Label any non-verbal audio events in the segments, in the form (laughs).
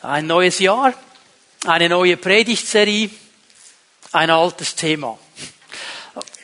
Ein neues Jahr, eine neue Predigtserie, ein altes Thema.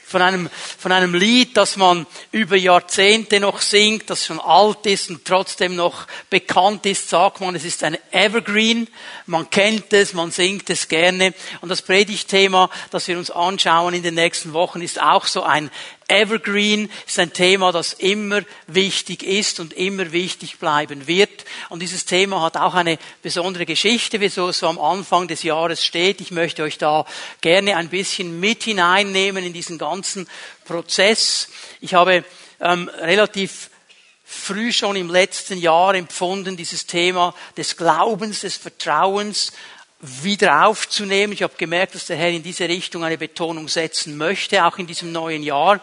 Von einem, von einem Lied, das man über Jahrzehnte noch singt, das schon alt ist und trotzdem noch bekannt ist, sagt man, es ist ein Evergreen. Man kennt es, man singt es gerne. Und das Predigtthema, das wir uns anschauen in den nächsten Wochen, ist auch so ein Evergreen ist ein Thema, das immer wichtig ist und immer wichtig bleiben wird. Und dieses Thema hat auch eine besondere Geschichte, wieso es so am Anfang des Jahres steht. Ich möchte euch da gerne ein bisschen mit hineinnehmen in diesen ganzen Prozess. Ich habe ähm, relativ früh schon im letzten Jahr empfunden, dieses Thema des Glaubens, des Vertrauens wieder aufzunehmen. Ich habe gemerkt, dass der Herr in diese Richtung eine Betonung setzen möchte, auch in diesem neuen Jahr.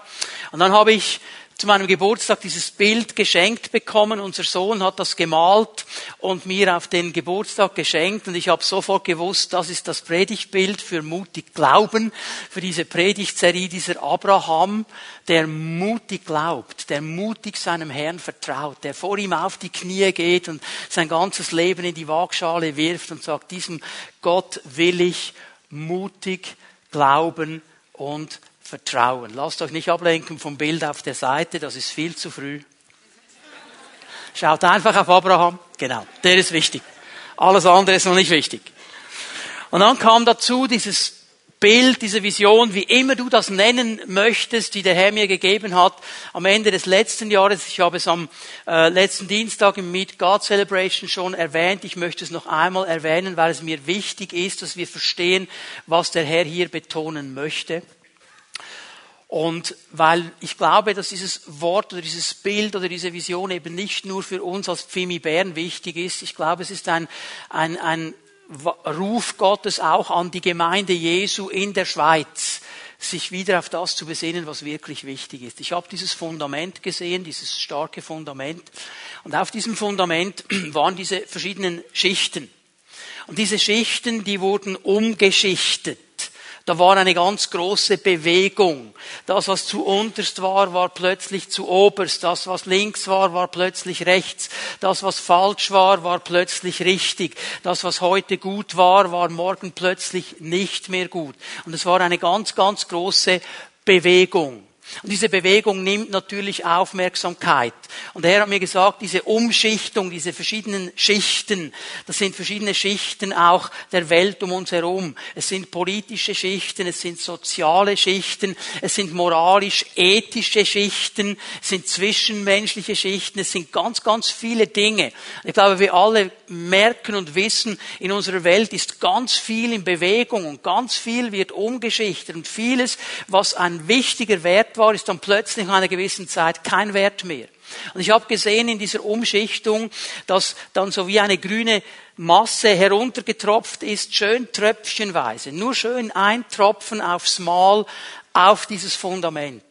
Und dann habe ich zu meinem Geburtstag dieses Bild geschenkt bekommen. Unser Sohn hat das gemalt und mir auf den Geburtstag geschenkt und ich habe sofort gewusst, das ist das Predigtbild für mutig Glauben, für diese Predigtserie dieser Abraham, der mutig glaubt, der mutig seinem Herrn vertraut, der vor ihm auf die Knie geht und sein ganzes Leben in die Waagschale wirft und sagt, diesem Gott will ich mutig glauben und Vertrauen. Lasst euch nicht ablenken vom Bild auf der Seite, das ist viel zu früh. Schaut einfach auf Abraham. Genau, der ist wichtig. Alles andere ist noch nicht wichtig. Und dann kam dazu dieses Bild, diese Vision, wie immer du das nennen möchtest, die der Herr mir gegeben hat, am Ende des letzten Jahres. Ich habe es am äh, letzten Dienstag im Meet God Celebration schon erwähnt. Ich möchte es noch einmal erwähnen, weil es mir wichtig ist, dass wir verstehen, was der Herr hier betonen möchte. Und weil ich glaube, dass dieses Wort oder dieses Bild oder diese Vision eben nicht nur für uns als Pfimi Bern wichtig ist. Ich glaube, es ist ein, ein, ein Ruf Gottes auch an die Gemeinde Jesu in der Schweiz, sich wieder auf das zu besinnen, was wirklich wichtig ist. Ich habe dieses Fundament gesehen, dieses starke Fundament. Und auf diesem Fundament (clears throat) waren diese verschiedenen Schichten. Und diese Schichten, die wurden umgeschichtet. Da war eine ganz große Bewegung. Das, was zu unterst war, war plötzlich zu oberst. Das, was links war, war plötzlich rechts. Das, was falsch war, war plötzlich richtig. Das, was heute gut war, war morgen plötzlich nicht mehr gut. Und es war eine ganz, ganz große Bewegung. Und diese Bewegung nimmt natürlich Aufmerksamkeit. Und er hat mir gesagt, diese Umschichtung, diese verschiedenen Schichten, das sind verschiedene Schichten auch der Welt um uns herum. Es sind politische Schichten, es sind soziale Schichten, es sind moralisch-ethische Schichten, es sind zwischenmenschliche Schichten, es sind ganz, ganz viele Dinge. Ich glaube, wir alle merken und wissen, in unserer Welt ist ganz viel in Bewegung und ganz viel wird umgeschichtet und vieles, was ein wichtiger Wert war, ist dann plötzlich nach einer gewissen Zeit kein Wert mehr. Und ich habe gesehen in dieser Umschichtung, dass dann so wie eine grüne Masse heruntergetropft ist, schön tröpfchenweise, nur schön ein Tropfen aufs Mal auf dieses Fundament.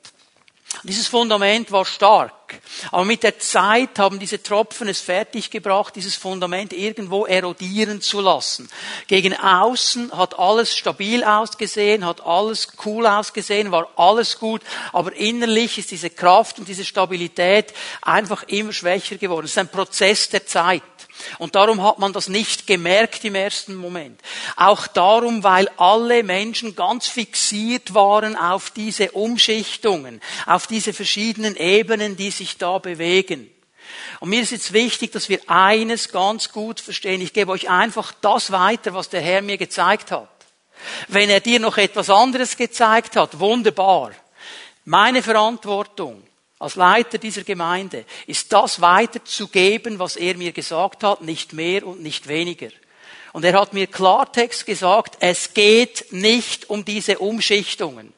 Dieses Fundament war stark. Aber mit der Zeit haben diese Tropfen es fertiggebracht, dieses Fundament irgendwo erodieren zu lassen. Gegen außen hat alles stabil ausgesehen, hat alles cool ausgesehen, war alles gut, aber innerlich ist diese Kraft und diese Stabilität einfach immer schwächer geworden. Es ist ein Prozess der Zeit. Und darum hat man das nicht gemerkt im ersten Moment. Auch darum, weil alle Menschen ganz fixiert waren auf diese Umschichtungen, auf diese verschiedenen Ebenen, die sich da bewegen. Und mir ist jetzt wichtig, dass wir eines ganz gut verstehen. Ich gebe euch einfach das weiter, was der Herr mir gezeigt hat. Wenn er dir noch etwas anderes gezeigt hat, wunderbar. Meine Verantwortung als Leiter dieser Gemeinde ist das weiterzugeben, was er mir gesagt hat, nicht mehr und nicht weniger. Und er hat mir Klartext gesagt, es geht nicht um diese Umschichtungen.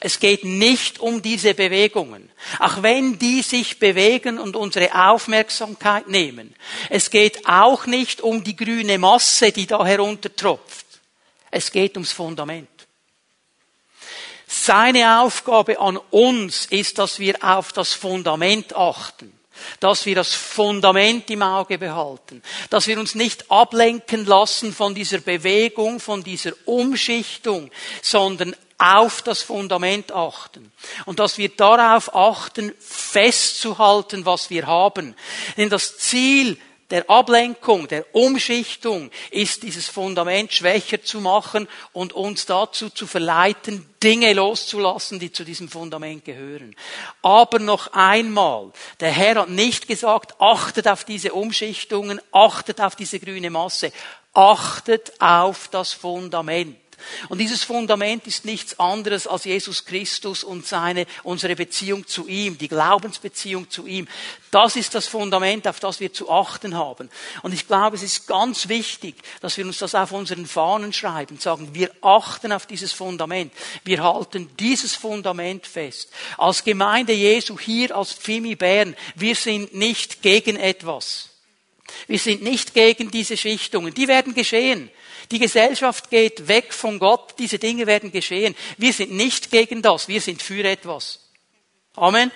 Es geht nicht um diese Bewegungen. Auch wenn die sich bewegen und unsere Aufmerksamkeit nehmen. Es geht auch nicht um die grüne Masse, die da heruntertropft. Es geht ums Fundament. Seine Aufgabe an uns ist, dass wir auf das Fundament achten dass wir das Fundament im Auge behalten, dass wir uns nicht ablenken lassen von dieser Bewegung, von dieser Umschichtung, sondern auf das Fundament achten und dass wir darauf achten, festzuhalten, was wir haben. Denn das Ziel der Ablenkung, der Umschichtung ist dieses Fundament schwächer zu machen und uns dazu zu verleiten, Dinge loszulassen, die zu diesem Fundament gehören. Aber noch einmal, der Herr hat nicht gesagt, achtet auf diese Umschichtungen, achtet auf diese grüne Masse, achtet auf das Fundament. Und dieses Fundament ist nichts anderes als Jesus Christus und seine, unsere Beziehung zu ihm, die Glaubensbeziehung zu ihm. Das ist das Fundament, auf das wir zu achten haben. Und ich glaube, es ist ganz wichtig, dass wir uns das auf unseren Fahnen schreiben, sagen, wir achten auf dieses Fundament. Wir halten dieses Fundament fest. Als Gemeinde Jesu hier, als Pfimi Bern, wir sind nicht gegen etwas. Wir sind nicht gegen diese Schichtungen. Die werden geschehen. Die Gesellschaft geht weg von Gott. Diese Dinge werden geschehen. Wir sind nicht gegen das. Wir sind für etwas. Amen.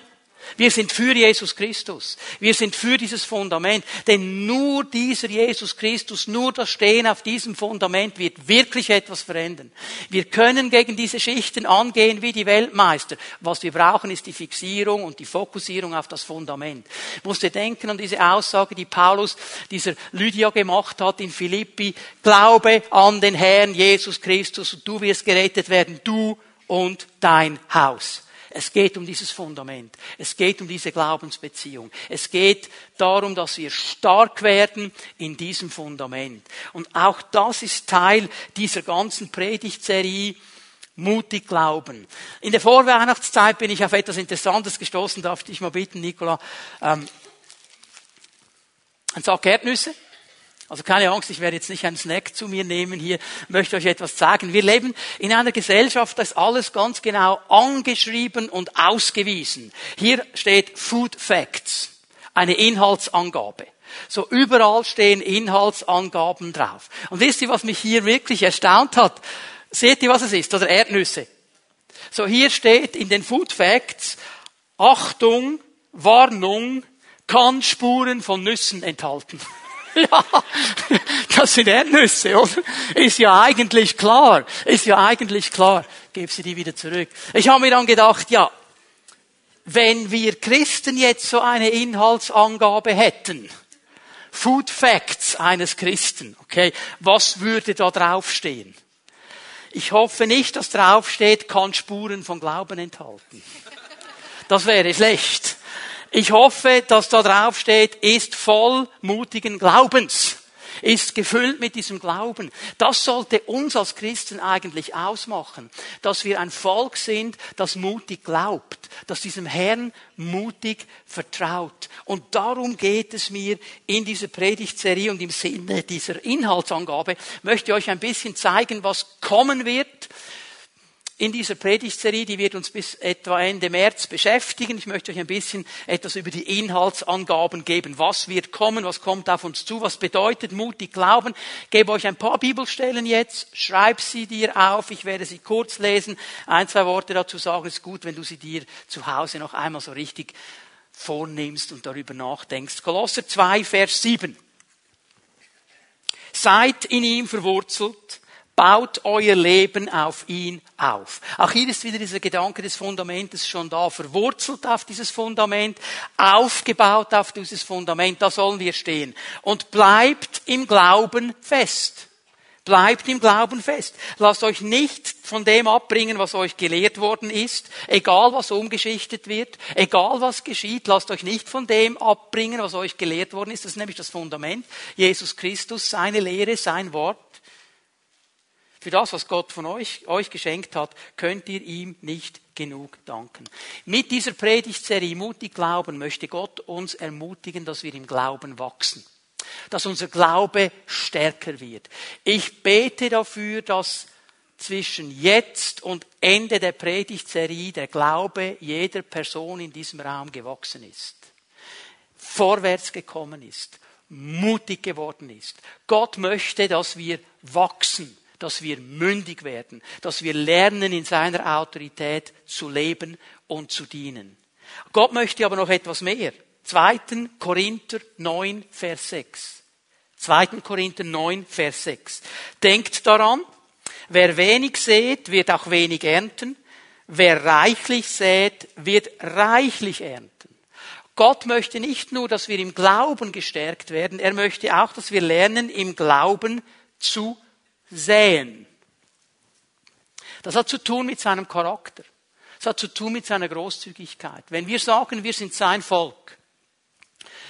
Wir sind für Jesus Christus. Wir sind für dieses Fundament. Denn nur dieser Jesus Christus, nur das Stehen auf diesem Fundament wird wirklich etwas verändern. Wir können gegen diese Schichten angehen wie die Weltmeister. Was wir brauchen, ist die Fixierung und die Fokussierung auf das Fundament. Ich musste denken an diese Aussage, die Paulus dieser Lydia gemacht hat in Philippi. Glaube an den Herrn Jesus Christus und du wirst gerettet werden, du und dein Haus. Es geht um dieses Fundament. Es geht um diese Glaubensbeziehung. Es geht darum, dass wir stark werden in diesem Fundament. Und auch das ist Teil dieser ganzen Predigtserie mutig glauben. In der Vorweihnachtszeit bin ich auf etwas Interessantes gestoßen, darf ich mal bitten, Nicola. Ähm, ein Sack Erdnüsse also keine Angst, ich werde jetzt nicht einen Snack zu mir nehmen hier, möchte euch etwas sagen. Wir leben in einer Gesellschaft, da ist alles ganz genau angeschrieben und ausgewiesen. Hier steht Food Facts, eine Inhaltsangabe. So überall stehen Inhaltsangaben drauf. Und wisst ihr, was mich hier wirklich erstaunt hat? Seht ihr, was es ist? Oder Erdnüsse. So hier steht in den Food Facts, Achtung, Warnung, kann Spuren von Nüssen enthalten. (laughs) (laughs) Ja, das sind Erdnüsse, oder? Ist ja eigentlich klar. Ist ja eigentlich klar. Gib sie die wieder zurück. Ich habe mir dann gedacht, ja, wenn wir Christen jetzt so eine Inhaltsangabe hätten, Food Facts eines Christen, okay, was würde da draufstehen? Ich hoffe nicht, dass draufsteht, kann Spuren von Glauben enthalten. Das wäre schlecht. Ich hoffe, dass da drauf steht, ist voll mutigen Glaubens. Ist gefüllt mit diesem Glauben. Das sollte uns als Christen eigentlich ausmachen, dass wir ein Volk sind, das mutig glaubt, das diesem Herrn mutig vertraut. Und darum geht es mir in dieser Predigtserie und im Sinne dieser Inhaltsangabe möchte ich euch ein bisschen zeigen, was kommen wird, in dieser Predigtserie, die wird uns bis etwa Ende März beschäftigen. Ich möchte euch ein bisschen etwas über die Inhaltsangaben geben. Was wird kommen? Was kommt auf uns zu? Was bedeutet mutig glauben? Ich gebe euch ein paar Bibelstellen jetzt. Schreib sie dir auf. Ich werde sie kurz lesen. Ein, zwei Worte dazu sagen. Es ist gut, wenn du sie dir zu Hause noch einmal so richtig vornimmst und darüber nachdenkst. Kolosser 2, Vers 7. Seid in ihm verwurzelt baut euer Leben auf ihn auf. Auch hier ist wieder dieser Gedanke des Fundamentes schon da, verwurzelt auf dieses Fundament, aufgebaut auf dieses Fundament, da sollen wir stehen. Und bleibt im Glauben fest. Bleibt im Glauben fest. Lasst euch nicht von dem abbringen, was euch gelehrt worden ist, egal was umgeschichtet wird, egal was geschieht, lasst euch nicht von dem abbringen, was euch gelehrt worden ist. Das ist nämlich das Fundament. Jesus Christus, seine Lehre, sein Wort. Für das, was Gott von euch, euch geschenkt hat, könnt ihr ihm nicht genug danken. Mit dieser Predigtserie Mutig Glauben möchte Gott uns ermutigen, dass wir im Glauben wachsen. Dass unser Glaube stärker wird. Ich bete dafür, dass zwischen jetzt und Ende der Predigtserie der Glaube jeder Person in diesem Raum gewachsen ist. Vorwärts gekommen ist. Mutig geworden ist. Gott möchte, dass wir wachsen dass wir mündig werden, dass wir lernen, in seiner Autorität zu leben und zu dienen. Gott möchte aber noch etwas mehr. 2. Korinther 9, Vers 6. 2. Korinther 9, Vers 6. Denkt daran, wer wenig sät, wird auch wenig ernten. Wer reichlich sät, wird reichlich ernten. Gott möchte nicht nur, dass wir im Glauben gestärkt werden, er möchte auch, dass wir lernen, im Glauben zu säen. Das hat zu tun mit seinem Charakter. Das hat zu tun mit seiner Großzügigkeit. Wenn wir sagen, wir sind sein Volk,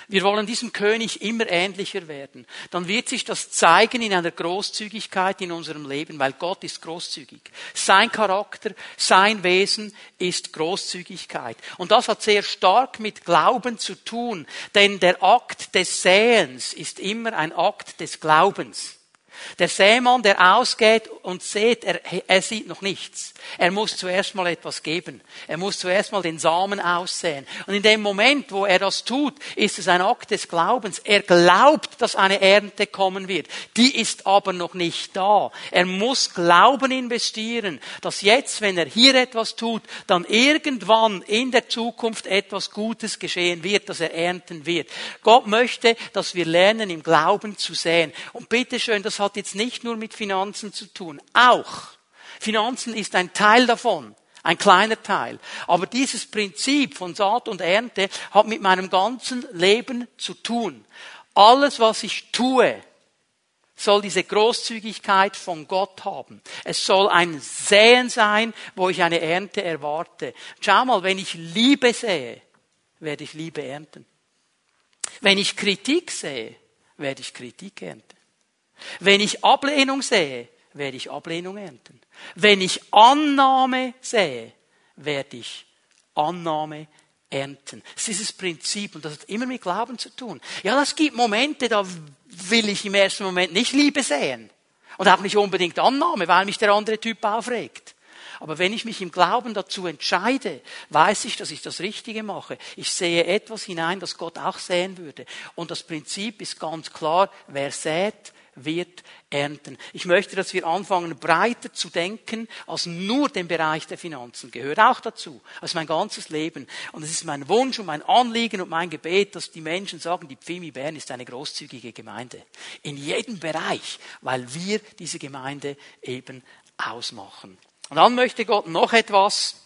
wir wollen diesem König immer ähnlicher werden, dann wird sich das zeigen in einer Großzügigkeit in unserem Leben, weil Gott ist großzügig. Sein Charakter, sein Wesen ist Großzügigkeit. Und das hat sehr stark mit Glauben zu tun, denn der Akt des Säens ist immer ein Akt des Glaubens. Der Sämann, der ausgeht und sät, er, er sieht noch nichts. Er muss zuerst mal etwas geben. Er muss zuerst mal den Samen aussehen. Und in dem Moment, wo er das tut, ist es ein Akt des Glaubens. Er glaubt, dass eine Ernte kommen wird. Die ist aber noch nicht da. Er muss Glauben investieren, dass jetzt, wenn er hier etwas tut, dann irgendwann in der Zukunft etwas Gutes geschehen wird, dass er ernten wird. Gott möchte, dass wir lernen, im Glauben zu sehen. Und bitteschön, das hat jetzt nicht nur mit Finanzen zu tun. Auch. Finanzen ist ein Teil davon. Ein kleiner Teil. Aber dieses Prinzip von Saat und Ernte hat mit meinem ganzen Leben zu tun. Alles, was ich tue, soll diese Großzügigkeit von Gott haben. Es soll ein Säen sein, wo ich eine Ernte erwarte. Schau mal, wenn ich Liebe sehe, werde ich Liebe ernten. Wenn ich Kritik sehe, werde ich Kritik ernten. Wenn ich Ablehnung sehe, werde ich Ablehnung ernten. Wenn ich Annahme sehe, werde ich Annahme ernten. Das ist dieses Prinzip und das hat immer mit Glauben zu tun. Ja, das gibt Momente, da will ich im ersten Moment nicht Liebe sehen. Und auch nicht unbedingt Annahme, weil mich der andere Typ aufregt. Aber wenn ich mich im Glauben dazu entscheide, weiß ich, dass ich das Richtige mache. Ich sehe etwas hinein, das Gott auch sehen würde. Und das Prinzip ist ganz klar, wer sät, wird ernten. Ich möchte, dass wir anfangen, breiter zu denken, als nur den Bereich der Finanzen. Gehört auch dazu. Ist mein ganzes Leben. Und es ist mein Wunsch und mein Anliegen und mein Gebet, dass die Menschen sagen, die Pfimi Bern ist eine großzügige Gemeinde. In jedem Bereich, weil wir diese Gemeinde eben ausmachen. Und dann möchte Gott noch etwas.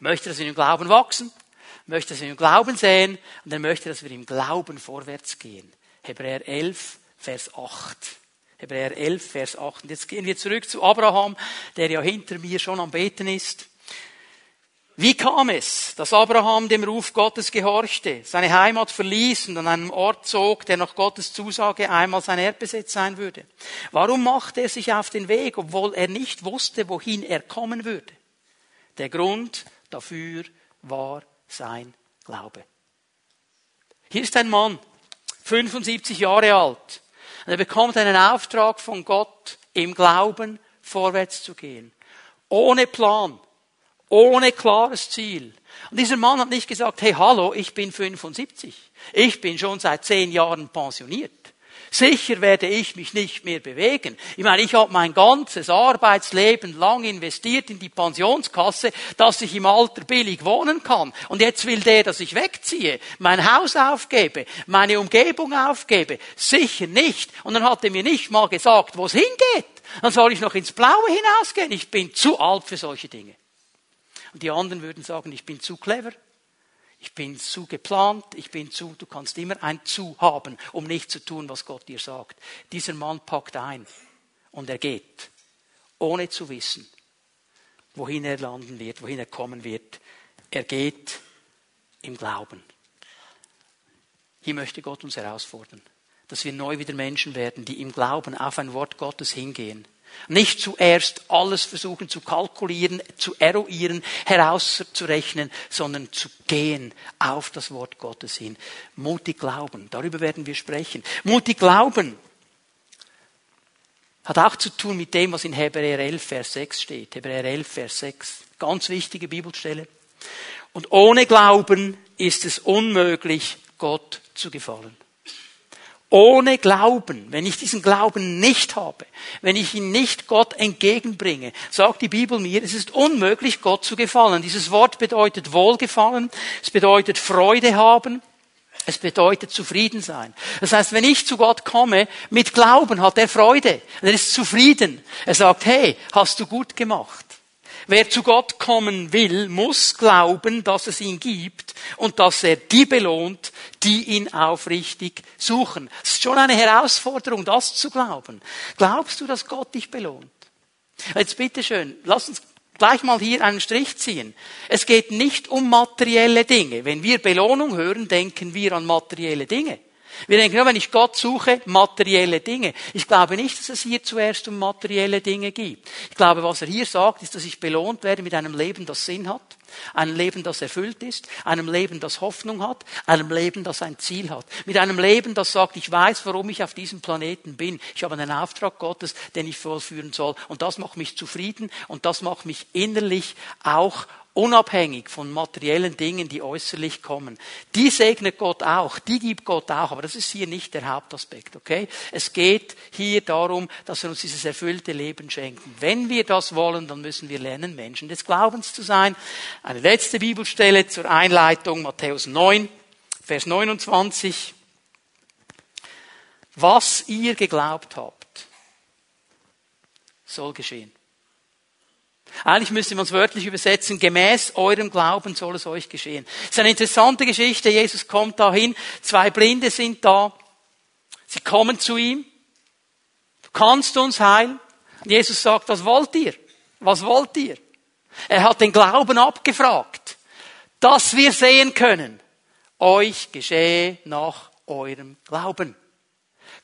Möchte, dass wir im Glauben wachsen. Möchte, dass wir im Glauben sehen. Und er möchte, dass wir im Glauben vorwärts gehen. Hebräer 11, Vers 8. Hebräer 11, Vers 8. Und jetzt gehen wir zurück zu Abraham, der ja hinter mir schon am Beten ist. Wie kam es, dass Abraham dem Ruf Gottes gehorchte, seine Heimat verließ und an einem Ort zog, der nach Gottes Zusage einmal sein Erdbesitz sein würde? Warum machte er sich auf den Weg, obwohl er nicht wusste, wohin er kommen würde? Der Grund dafür war sein Glaube. Hier ist ein Mann, 75 Jahre alt, und er bekommt einen Auftrag von Gott, im Glauben vorwärts zu gehen. Ohne Plan. Ohne klares Ziel. Und dieser Mann hat nicht gesagt, hey, hallo, ich bin 75. Ich bin schon seit zehn Jahren pensioniert. Sicher werde ich mich nicht mehr bewegen. Ich meine, ich habe mein ganzes Arbeitsleben lang investiert in die Pensionskasse, dass ich im Alter billig wohnen kann. Und jetzt will der, dass ich wegziehe, mein Haus aufgebe, meine Umgebung aufgebe. Sicher nicht. Und dann hat er mir nicht mal gesagt, wo es hingeht. Dann soll ich noch ins Blaue hinausgehen. Ich bin zu alt für solche Dinge. Und die anderen würden sagen, ich bin zu clever. Ich bin zu geplant, ich bin zu, du kannst immer ein zu haben, um nicht zu tun, was Gott dir sagt. Dieser Mann packt ein und er geht, ohne zu wissen, wohin er landen wird, wohin er kommen wird. Er geht im Glauben. Hier möchte Gott uns herausfordern, dass wir neu wieder Menschen werden, die im Glauben auf ein Wort Gottes hingehen nicht zuerst alles versuchen zu kalkulieren, zu eruieren, herauszurechnen, sondern zu gehen auf das Wort Gottes hin. Mutig glauben, darüber werden wir sprechen. Mutig glauben hat auch zu tun mit dem, was in Hebräer 11, Vers 6 steht. Hebräer 11, Vers 6. Ganz wichtige Bibelstelle. Und ohne Glauben ist es unmöglich, Gott zu gefallen. Ohne Glauben, wenn ich diesen Glauben nicht habe, wenn ich ihn nicht Gott entgegenbringe, sagt die Bibel mir, es ist unmöglich, Gott zu gefallen. Dieses Wort bedeutet Wohlgefallen, es bedeutet Freude haben, es bedeutet zufrieden sein. Das heißt, wenn ich zu Gott komme, mit Glauben hat er Freude, er ist zufrieden. Er sagt, hey, hast du gut gemacht. Wer zu Gott kommen will, muss glauben, dass es ihn gibt und dass er die belohnt, die ihn aufrichtig suchen. Es ist schon eine Herausforderung, das zu glauben. Glaubst du, dass Gott dich belohnt? Jetzt bitteschön, lass uns gleich mal hier einen Strich ziehen. Es geht nicht um materielle Dinge. Wenn wir Belohnung hören, denken wir an materielle Dinge. Wir denken, wenn ich Gott suche, materielle Dinge. Ich glaube nicht, dass es hier zuerst um materielle Dinge geht. Ich glaube, was er hier sagt, ist, dass ich belohnt werde mit einem Leben, das Sinn hat, einem Leben, das erfüllt ist, einem Leben, das Hoffnung hat, einem Leben, das ein Ziel hat. Mit einem Leben, das sagt, ich weiß, warum ich auf diesem Planeten bin. Ich habe einen Auftrag Gottes, den ich vollführen soll. Und das macht mich zufrieden und das macht mich innerlich auch unabhängig von materiellen Dingen, die äußerlich kommen. Die segnet Gott auch, die gibt Gott auch, aber das ist hier nicht der Hauptaspekt, okay? Es geht hier darum, dass er uns dieses erfüllte Leben schenkt. Wenn wir das wollen, dann müssen wir lernen, Menschen des Glaubens zu sein. Eine letzte Bibelstelle zur Einleitung, Matthäus 9, Vers 29. Was ihr geglaubt habt, soll geschehen. Eigentlich müsste man es wörtlich übersetzen, gemäß eurem Glauben soll es euch geschehen. Das ist eine interessante Geschichte. Jesus kommt dahin, zwei Blinde sind da. Sie kommen zu ihm. Du kannst uns heilen. Und Jesus sagt, was wollt ihr? Was wollt ihr? Er hat den Glauben abgefragt, dass wir sehen können. Euch geschehe nach eurem Glauben.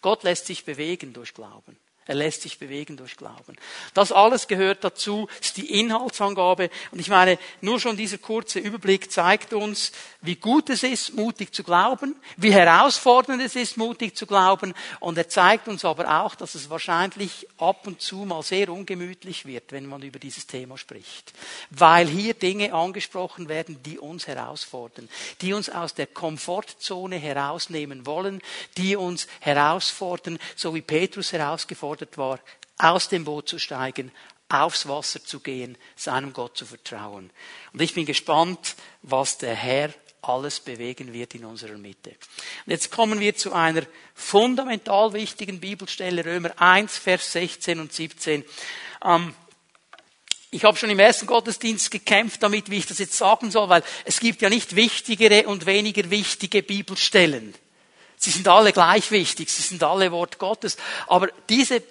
Gott lässt sich bewegen durch Glauben. Er lässt sich bewegen durch Glauben. Das alles gehört dazu, ist die Inhaltsangabe. Und ich meine, nur schon dieser kurze Überblick zeigt uns, wie gut es ist, mutig zu glauben, wie herausfordernd es ist, mutig zu glauben. Und er zeigt uns aber auch, dass es wahrscheinlich ab und zu mal sehr ungemütlich wird, wenn man über dieses Thema spricht. Weil hier Dinge angesprochen werden, die uns herausfordern, die uns aus der Komfortzone herausnehmen wollen, die uns herausfordern, so wie Petrus herausgefordert gefordert war, aus dem Boot zu steigen, aufs Wasser zu gehen, seinem Gott zu vertrauen. Und ich bin gespannt, was der Herr alles bewegen wird in unserer Mitte. Und jetzt kommen wir zu einer fundamental wichtigen Bibelstelle, Römer 1, Vers 16 und 17. Ähm, ich habe schon im ersten Gottesdienst gekämpft damit, wie ich das jetzt sagen soll, weil es gibt ja nicht wichtigere und weniger wichtige Bibelstellen. Sie sind alle gleich wichtig, sie sind alle Wort Gottes. Aber diese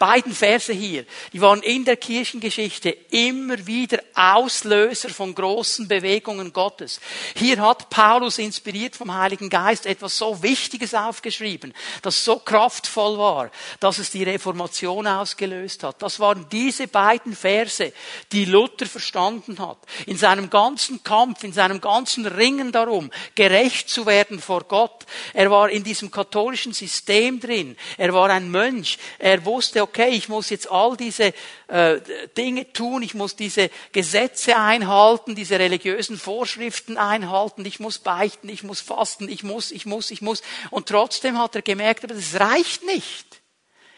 beiden Verse hier, die waren in der Kirchengeschichte immer wieder Auslöser von großen Bewegungen Gottes. Hier hat Paulus inspiriert vom Heiligen Geist etwas so Wichtiges aufgeschrieben, das so kraftvoll war, dass es die Reformation ausgelöst hat. Das waren diese beiden Verse, die Luther verstanden hat. In seinem ganzen Kampf, in seinem ganzen Ringen darum, gerecht zu werden vor Gott. Er war in diesem katholischen System drin. Er war ein Mönch. Er wusste, okay, ich muss jetzt all diese äh, Dinge tun, ich muss diese Gesetze einhalten, diese religiösen Vorschriften einhalten, ich muss beichten, ich muss fasten, ich muss, ich muss, ich muss. Und trotzdem hat er gemerkt, aber das reicht nicht.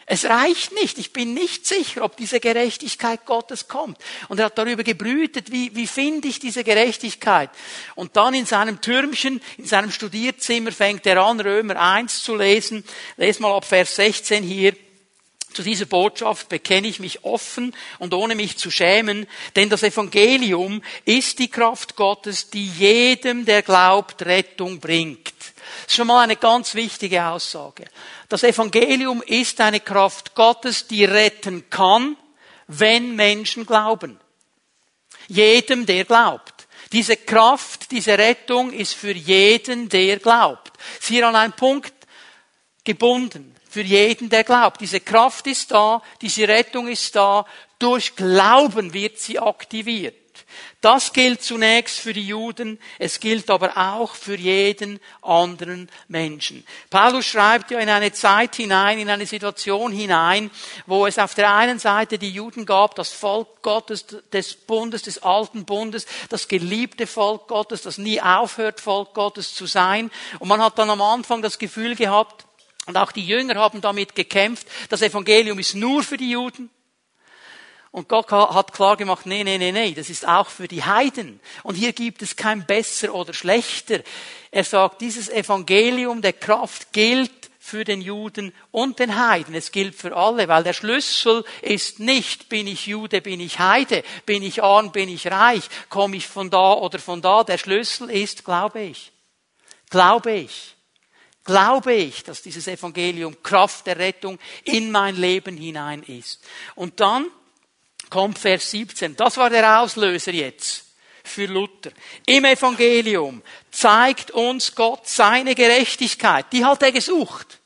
Es reicht nicht. Ich bin nicht sicher, ob diese Gerechtigkeit Gottes kommt. Und er hat darüber gebrütet, wie, wie finde ich diese Gerechtigkeit. Und dann in seinem Türmchen, in seinem Studierzimmer fängt er an, Römer 1 zu lesen. Les mal ab Vers 16 hier. Zu dieser Botschaft bekenne ich mich offen und ohne mich zu schämen, denn das Evangelium ist die Kraft Gottes, die jedem, der glaubt, Rettung bringt. Das ist schon mal eine ganz wichtige Aussage. Das Evangelium ist eine Kraft Gottes, die retten kann, wenn Menschen glauben. Jedem, der glaubt. Diese Kraft, diese Rettung ist für jeden, der glaubt. Sie ist hier an einen Punkt gebunden für jeden, der glaubt. Diese Kraft ist da, diese Rettung ist da, durch Glauben wird sie aktiviert. Das gilt zunächst für die Juden, es gilt aber auch für jeden anderen Menschen. Paulus schreibt ja in eine Zeit hinein, in eine Situation hinein, wo es auf der einen Seite die Juden gab, das Volk Gottes, des Bundes, des alten Bundes, das geliebte Volk Gottes, das nie aufhört, Volk Gottes zu sein. Und man hat dann am Anfang das Gefühl gehabt, und auch die Jünger haben damit gekämpft. Das Evangelium ist nur für die Juden. Und Gott hat klar gemacht, nee, nee, nee, nee, das ist auch für die Heiden. Und hier gibt es kein besser oder schlechter. Er sagt, dieses Evangelium der Kraft gilt für den Juden und den Heiden. Es gilt für alle, weil der Schlüssel ist nicht, bin ich Jude, bin ich Heide, bin ich arm, bin ich reich, komme ich von da oder von da. Der Schlüssel ist, glaube ich. Glaube ich. Glaube ich, dass dieses Evangelium Kraft der Rettung in mein Leben hinein ist. Und dann kommt Vers 17. Das war der Auslöser jetzt für Luther. Im Evangelium zeigt uns Gott seine Gerechtigkeit. Die hat er gesucht.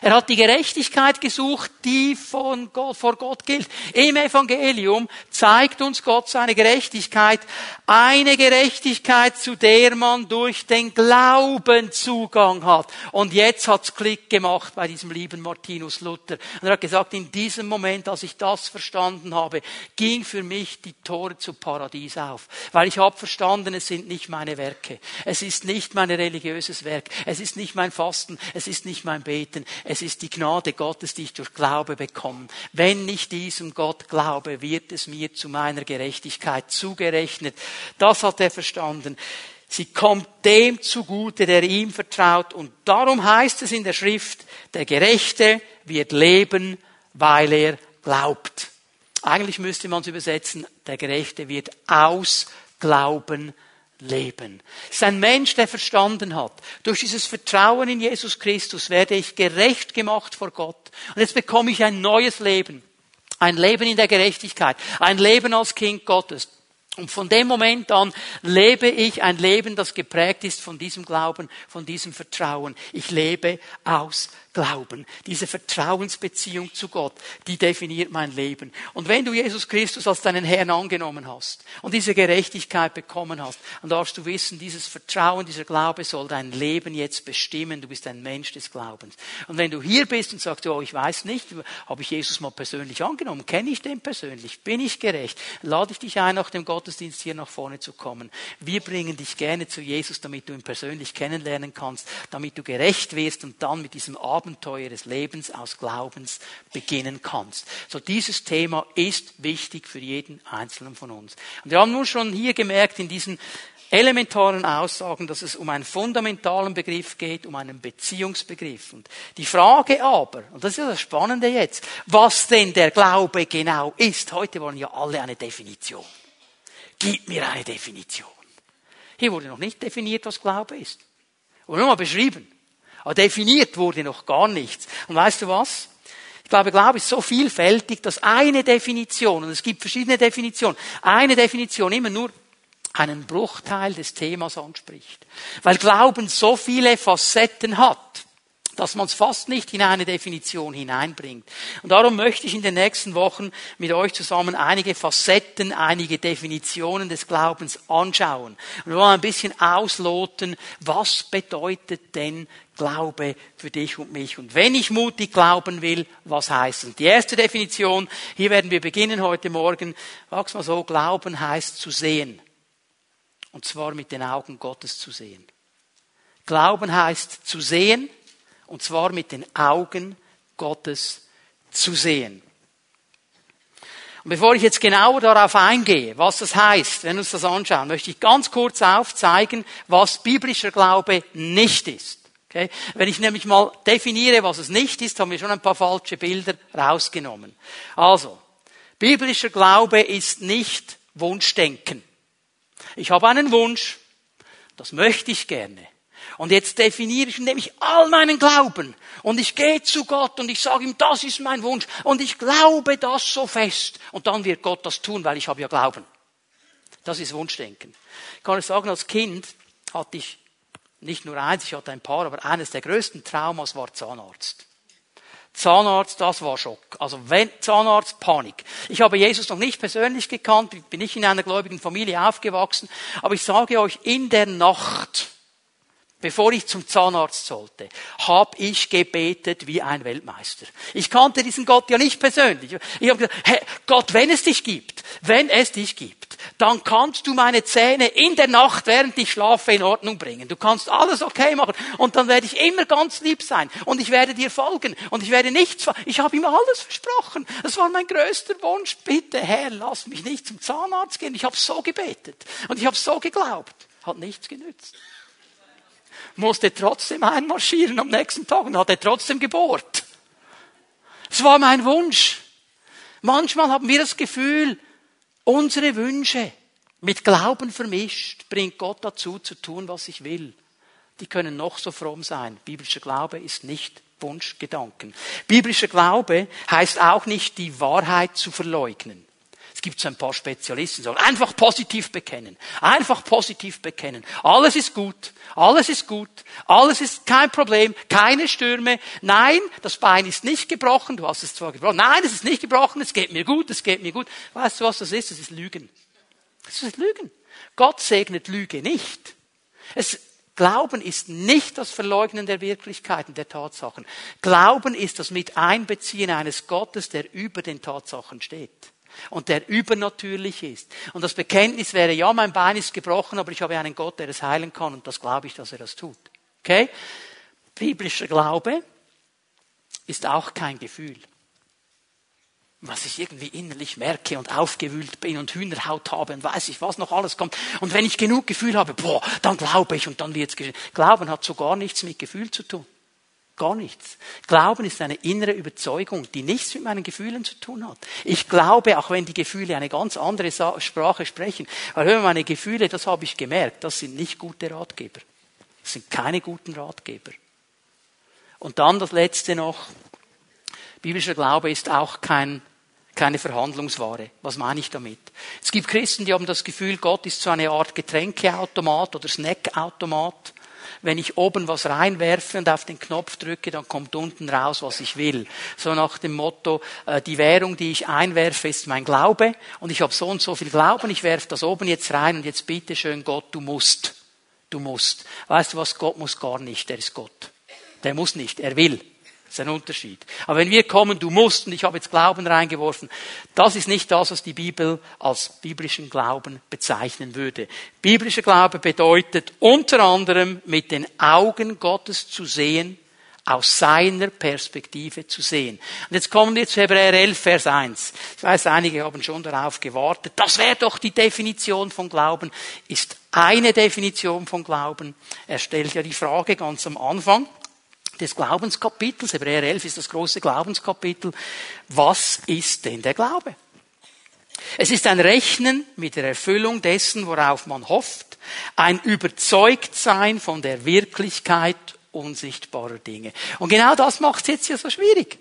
Er hat die Gerechtigkeit gesucht, die von Gott, vor Gott gilt. Im Evangelium zeigt uns Gott seine Gerechtigkeit. Eine Gerechtigkeit, zu der man durch den Glauben Zugang hat. Und jetzt hat's Klick gemacht bei diesem lieben Martinus Luther. Und er hat gesagt, in diesem Moment, als ich das verstanden habe, ging für mich die Tore zu Paradies auf. Weil ich habe verstanden, es sind nicht meine Werke. Es ist nicht mein religiöses Werk. Es ist nicht mein Fasten. Es ist nicht mein Beten. Es ist die Gnade Gottes, die ich durch Glaube bekomme. Wenn ich diesem Gott glaube, wird es mir zu meiner Gerechtigkeit zugerechnet. Das hat er verstanden. Sie kommt dem zugute, der ihm vertraut. Und darum heißt es in der Schrift, der Gerechte wird leben, weil er glaubt. Eigentlich müsste man es übersetzen, der Gerechte wird aus Glauben leben. Es ist ein Mensch, der verstanden hat, durch dieses Vertrauen in Jesus Christus werde ich gerecht gemacht vor Gott. Und jetzt bekomme ich ein neues Leben. Ein Leben in der Gerechtigkeit. Ein Leben als Kind Gottes. Und von dem Moment an lebe ich ein Leben, das geprägt ist von diesem Glauben, von diesem Vertrauen. Ich lebe aus Glauben. Diese Vertrauensbeziehung zu Gott, die definiert mein Leben. Und wenn du Jesus Christus als deinen Herrn angenommen hast und diese Gerechtigkeit bekommen hast, dann darfst du wissen, dieses Vertrauen, dieser Glaube soll dein Leben jetzt bestimmen. Du bist ein Mensch des Glaubens. Und wenn du hier bist und sagst, oh, ich weiß nicht, habe ich Jesus mal persönlich angenommen? Kenne ich den persönlich? Bin ich gerecht? Lade ich dich ein, nach dem Gottesdienst hier nach vorne zu kommen. Wir bringen dich gerne zu Jesus, damit du ihn persönlich kennenlernen kannst, damit du gerecht wirst und dann mit diesem Abend Abenteuer des Lebens aus Glaubens beginnen kannst. So dieses Thema ist wichtig für jeden Einzelnen von uns. Und wir haben nun schon hier gemerkt in diesen elementaren Aussagen, dass es um einen fundamentalen Begriff geht, um einen Beziehungsbegriff. Und die Frage aber, und das ist das Spannende jetzt, was denn der Glaube genau ist. Heute wollen ja alle eine Definition. Gib mir eine Definition. Hier wurde noch nicht definiert, was Glaube ist. Oder nur mal beschrieben. Aber definiert wurde noch gar nichts. Und weißt du was? Ich glaube, Glaube ist so vielfältig, dass eine Definition, und es gibt verschiedene Definitionen, eine Definition immer nur einen Bruchteil des Themas anspricht. Weil Glauben so viele Facetten hat dass man es fast nicht in eine Definition hineinbringt. Und darum möchte ich in den nächsten Wochen mit euch zusammen einige Facetten, einige Definitionen des Glaubens anschauen. Und wir wollen ein bisschen ausloten, was bedeutet denn Glaube für dich und mich. Und wenn ich mutig glauben will, was heißt es? Die erste Definition, hier werden wir beginnen heute Morgen, sag's mal so, Glauben heißt zu sehen. Und zwar mit den Augen Gottes zu sehen. Glauben heißt zu sehen, und zwar mit den Augen Gottes zu sehen. Und bevor ich jetzt genauer darauf eingehe, was das heißt, wenn wir uns das anschauen, möchte ich ganz kurz aufzeigen, was biblischer Glaube nicht ist. Okay? Wenn ich nämlich mal definiere, was es nicht ist, haben wir schon ein paar falsche Bilder rausgenommen. Also, biblischer Glaube ist nicht Wunschdenken. Ich habe einen Wunsch, das möchte ich gerne. Und jetzt definiere ich nämlich all meinen Glauben. Und ich gehe zu Gott und ich sage ihm, das ist mein Wunsch. Und ich glaube das so fest. Und dann wird Gott das tun, weil ich habe ja Glauben. Das ist Wunschdenken. Ich kann euch sagen, als Kind hatte ich nicht nur eins, ich hatte ein paar, aber eines der größten Traumas war Zahnarzt. Zahnarzt, das war Schock. Also wenn Zahnarzt, Panik. Ich habe Jesus noch nicht persönlich gekannt, bin nicht in einer gläubigen Familie aufgewachsen, aber ich sage euch, in der Nacht, bevor ich zum Zahnarzt sollte, habe ich gebetet wie ein Weltmeister. Ich kannte diesen Gott ja nicht persönlich. Ich habe gesagt, hey, Gott, wenn es dich gibt, wenn es dich gibt, dann kannst du meine Zähne in der Nacht, während ich schlafe, in Ordnung bringen. Du kannst alles okay machen und dann werde ich immer ganz lieb sein und ich werde dir folgen und ich werde nichts, ich habe ihm alles versprochen. Das war mein größter Wunsch. Bitte, Herr, lass mich nicht zum Zahnarzt gehen. Ich habe so gebetet und ich habe so geglaubt. Hat nichts genützt. Musste trotzdem einmarschieren am nächsten Tag und hatte trotzdem gebohrt. Es war mein Wunsch. Manchmal haben wir das Gefühl, unsere Wünsche mit Glauben vermischt bringt Gott dazu zu tun, was ich will. Die können noch so fromm sein. Biblischer Glaube ist nicht Wunschgedanken. Biblischer Glaube heißt auch nicht, die Wahrheit zu verleugnen. Es gibt so ein paar Spezialisten, die sagen, einfach positiv bekennen. Einfach positiv bekennen. Alles ist gut. Alles ist gut. Alles ist kein Problem. Keine Stürme. Nein, das Bein ist nicht gebrochen. Du hast es zwar gebrochen. Nein, es ist nicht gebrochen. Es geht mir gut. Es geht mir gut. Weißt du, was das ist? Das ist Lügen. Das ist Lügen. Gott segnet Lüge nicht. Es, Glauben ist nicht das Verleugnen der Wirklichkeiten, der Tatsachen. Glauben ist das Miteinbeziehen eines Gottes, der über den Tatsachen steht und der übernatürlich ist. Und das Bekenntnis wäre, ja, mein Bein ist gebrochen, aber ich habe einen Gott, der es heilen kann und das glaube ich, dass er das tut. Okay? Biblischer Glaube ist auch kein Gefühl. Was ich irgendwie innerlich merke und aufgewühlt bin und Hühnerhaut habe und weiß ich, was noch alles kommt. Und wenn ich genug Gefühl habe, boah, dann glaube ich und dann wird es geschehen. Glauben hat so gar nichts mit Gefühl zu tun. Gar nichts. Glauben ist eine innere Überzeugung, die nichts mit meinen Gefühlen zu tun hat. Ich glaube, auch wenn die Gefühle eine ganz andere Sprache sprechen, weil wenn meine Gefühle, das habe ich gemerkt, das sind nicht gute Ratgeber. Das sind keine guten Ratgeber. Und dann das letzte noch. Biblischer Glaube ist auch kein, keine Verhandlungsware. Was meine ich damit? Es gibt Christen, die haben das Gefühl, Gott ist so eine Art Getränkeautomat oder Snackautomat wenn ich oben was reinwerfe und auf den Knopf drücke, dann kommt unten raus, was ich will. So nach dem Motto, äh, die Währung, die ich einwerfe, ist mein Glaube und ich habe so und so viel Glauben, ich werfe das oben jetzt rein und jetzt bitte schön Gott, du musst. Du musst. Weißt du was, Gott muss gar nicht, der ist Gott. Der muss nicht, er will. Das ist ein Unterschied. Aber wenn wir kommen, du musst, und ich habe jetzt Glauben reingeworfen, das ist nicht das, was die Bibel als biblischen Glauben bezeichnen würde. Biblischer Glaube bedeutet unter anderem mit den Augen Gottes zu sehen, aus seiner Perspektive zu sehen. Und jetzt kommen wir zu Hebräer 11, Vers 1. Ich weiß, einige haben schon darauf gewartet. Das wäre doch die Definition von Glauben. Ist eine Definition von Glauben. Er stellt ja die Frage ganz am Anfang des Glaubenskapitels, Hebräer 11 ist das große Glaubenskapitel, was ist denn der Glaube? Es ist ein Rechnen mit der Erfüllung dessen, worauf man hofft, ein Überzeugtsein von der Wirklichkeit unsichtbarer Dinge. Und genau das macht es jetzt ja so schwierig.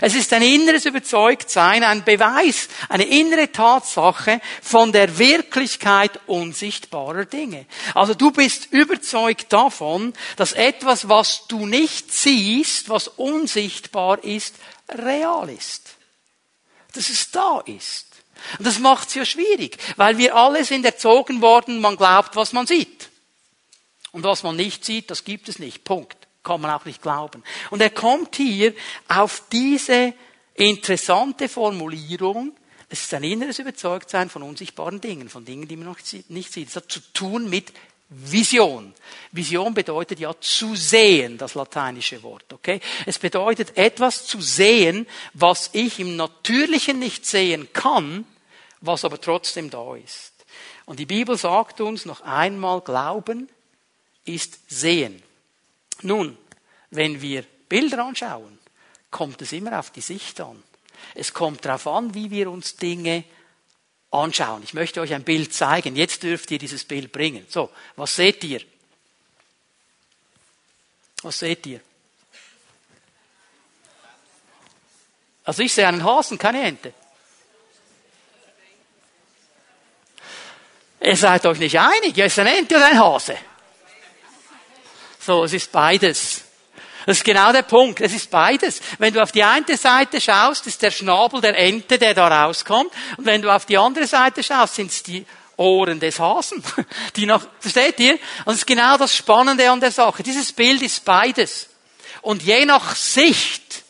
Es ist ein inneres Überzeugtsein, ein Beweis, eine innere Tatsache von der Wirklichkeit unsichtbarer Dinge. Also du bist überzeugt davon, dass etwas, was du nicht siehst, was unsichtbar ist, real ist. Dass es da ist. Und das macht es ja schwierig, weil wir alle sind erzogen worden, man glaubt, was man sieht. Und was man nicht sieht, das gibt es nicht. Punkt kann man auch nicht glauben. Und er kommt hier auf diese interessante Formulierung, es ist ein inneres Überzeugtsein von unsichtbaren Dingen, von Dingen, die man noch nicht sieht. Es hat zu tun mit Vision. Vision bedeutet ja zu sehen, das lateinische Wort, okay? Es bedeutet etwas zu sehen, was ich im Natürlichen nicht sehen kann, was aber trotzdem da ist. Und die Bibel sagt uns noch einmal, Glauben ist sehen. Nun, wenn wir Bilder anschauen, kommt es immer auf die Sicht an. Es kommt darauf an, wie wir uns Dinge anschauen. Ich möchte euch ein Bild zeigen. Jetzt dürft ihr dieses Bild bringen. So, was seht ihr? Was seht ihr? Also ich sehe einen Hasen, keine Ente. Ihr seid euch nicht einig. Ja, ist ein Ente oder ein Hase? So, es ist beides. Das ist genau der Punkt. Es ist beides. Wenn du auf die eine Seite schaust, ist der Schnabel der Ente, der da rauskommt. Und wenn du auf die andere Seite schaust, sind es die Ohren des Hasen, (laughs) die noch, versteht ihr? Und das ist genau das Spannende an der Sache. Dieses Bild ist beides. Und je nach Sicht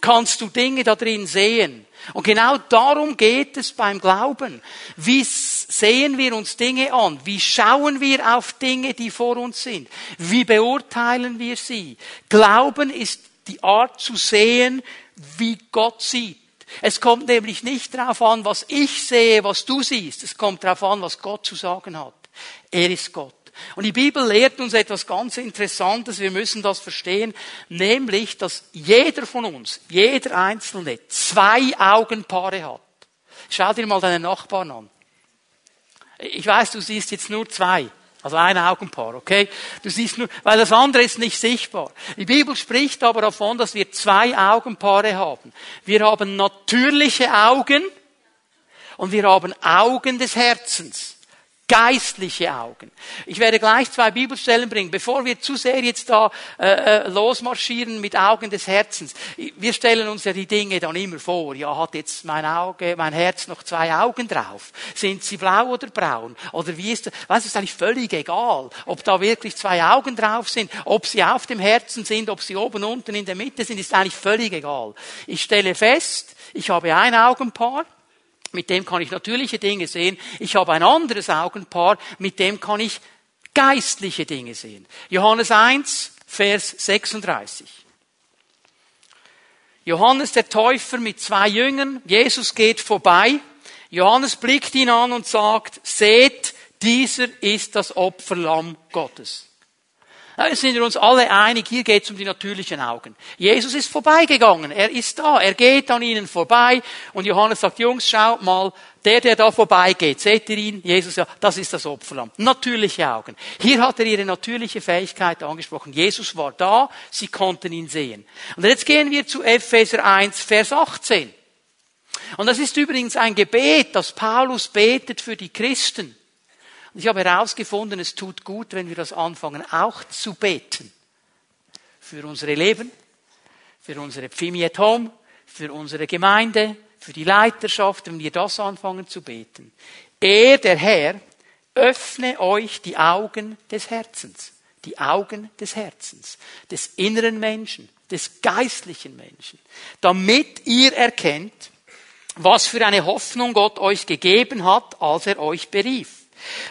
kannst du Dinge da drin sehen. Und genau darum geht es beim Glauben. Wie sehen wir uns Dinge an? Wie schauen wir auf Dinge, die vor uns sind? Wie beurteilen wir sie? Glauben ist die Art zu sehen, wie Gott sieht. Es kommt nämlich nicht darauf an, was ich sehe, was du siehst. Es kommt darauf an, was Gott zu sagen hat. Er ist Gott. Und die Bibel lehrt uns etwas ganz Interessantes, wir müssen das verstehen, nämlich, dass jeder von uns, jeder Einzelne, zwei Augenpaare hat. Schau dir mal deinen Nachbarn an. Ich weiß, du siehst jetzt nur zwei. Also ein Augenpaar, okay? Du siehst nur, weil das andere ist nicht sichtbar. Die Bibel spricht aber davon, dass wir zwei Augenpaare haben. Wir haben natürliche Augen und wir haben Augen des Herzens geistliche Augen. Ich werde gleich zwei Bibelstellen bringen, bevor wir zu sehr jetzt da äh, äh, losmarschieren mit Augen des Herzens. Wir stellen uns ja die Dinge dann immer vor. Ja, hat jetzt mein Auge, mein Herz noch zwei Augen drauf? Sind sie blau oder braun? Oder wie ist das? Weißt du, ist eigentlich völlig egal, ob da wirklich zwei Augen drauf sind, ob sie auf dem Herzen sind, ob sie oben, unten, in der Mitte sind, ist eigentlich völlig egal. Ich stelle fest, ich habe ein Augenpaar mit dem kann ich natürliche Dinge sehen. Ich habe ein anderes Augenpaar, mit dem kann ich geistliche Dinge sehen. Johannes 1, Vers 36. Johannes der Täufer mit zwei Jüngern, Jesus geht vorbei, Johannes blickt ihn an und sagt, seht, dieser ist das Opferlamm Gottes. Da sind wir uns alle einig, hier geht es um die natürlichen Augen. Jesus ist vorbeigegangen, er ist da, er geht an ihnen vorbei und Johannes sagt, Jungs, schaut mal, der, der da vorbeigeht, seht ihr ihn? Jesus, ja, das ist das Opferlamm. Natürliche Augen. Hier hat er ihre natürliche Fähigkeit angesprochen. Jesus war da, sie konnten ihn sehen. Und jetzt gehen wir zu Epheser 1, Vers 18. Und das ist übrigens ein Gebet, das Paulus betet für die Christen. Ich habe herausgefunden, es tut gut, wenn wir das anfangen, auch zu beten. Für unsere Leben, für unsere Pfimi at Home, für unsere Gemeinde, für die Leiterschaft, wenn wir das anfangen zu beten. Er, der Herr, öffne euch die Augen des Herzens, die Augen des Herzens, des inneren Menschen, des geistlichen Menschen, damit ihr erkennt, was für eine Hoffnung Gott euch gegeben hat, als er euch berief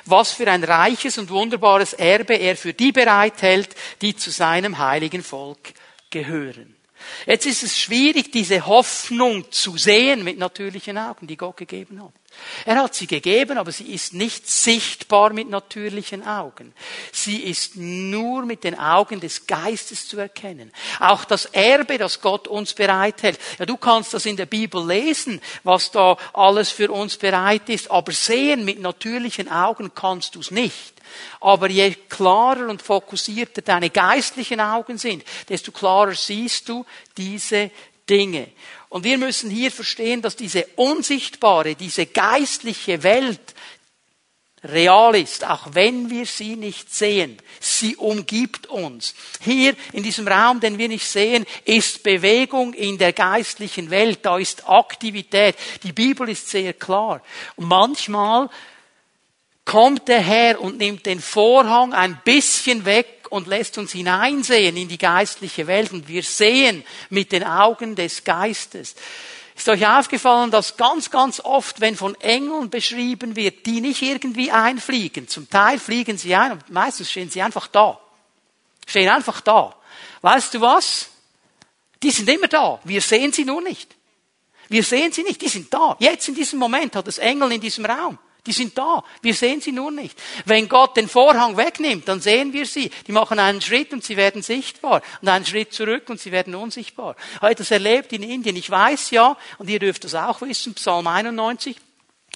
was für ein reiches und wunderbares Erbe er für die bereithält, die zu seinem heiligen Volk gehören. Jetzt ist es schwierig, diese Hoffnung zu sehen mit natürlichen Augen, die Gott gegeben hat. Er hat sie gegeben, aber sie ist nicht sichtbar mit natürlichen Augen. Sie ist nur mit den Augen des Geistes zu erkennen. Auch das Erbe, das Gott uns bereithält. Ja, du kannst das in der Bibel lesen, was da alles für uns bereit ist, aber sehen mit natürlichen Augen kannst du es nicht. Aber je klarer und fokussierter deine geistlichen Augen sind, desto klarer siehst du diese Dinge. Und wir müssen hier verstehen, dass diese unsichtbare, diese geistliche Welt real ist, auch wenn wir sie nicht sehen. Sie umgibt uns. Hier in diesem Raum, den wir nicht sehen, ist Bewegung in der geistlichen Welt. Da ist Aktivität. Die Bibel ist sehr klar. Und manchmal kommt der Herr und nimmt den Vorhang ein bisschen weg und lässt uns hineinsehen in die geistliche Welt und wir sehen mit den Augen des Geistes. Ist euch aufgefallen, dass ganz, ganz oft, wenn von Engeln beschrieben wird, die nicht irgendwie einfliegen, zum Teil fliegen sie ein und meistens stehen sie einfach da. Stehen einfach da. Weißt du was? Die sind immer da. Wir sehen sie nur nicht. Wir sehen sie nicht. Die sind da. Jetzt in diesem Moment hat es Engel in diesem Raum. Die sind da. Wir sehen sie nur nicht. Wenn Gott den Vorhang wegnimmt, dann sehen wir sie. Die machen einen Schritt und sie werden sichtbar. Und einen Schritt zurück und sie werden unsichtbar. Ich das erlebt in Indien. Ich weiß ja, und ihr dürft das auch wissen, Psalm 91,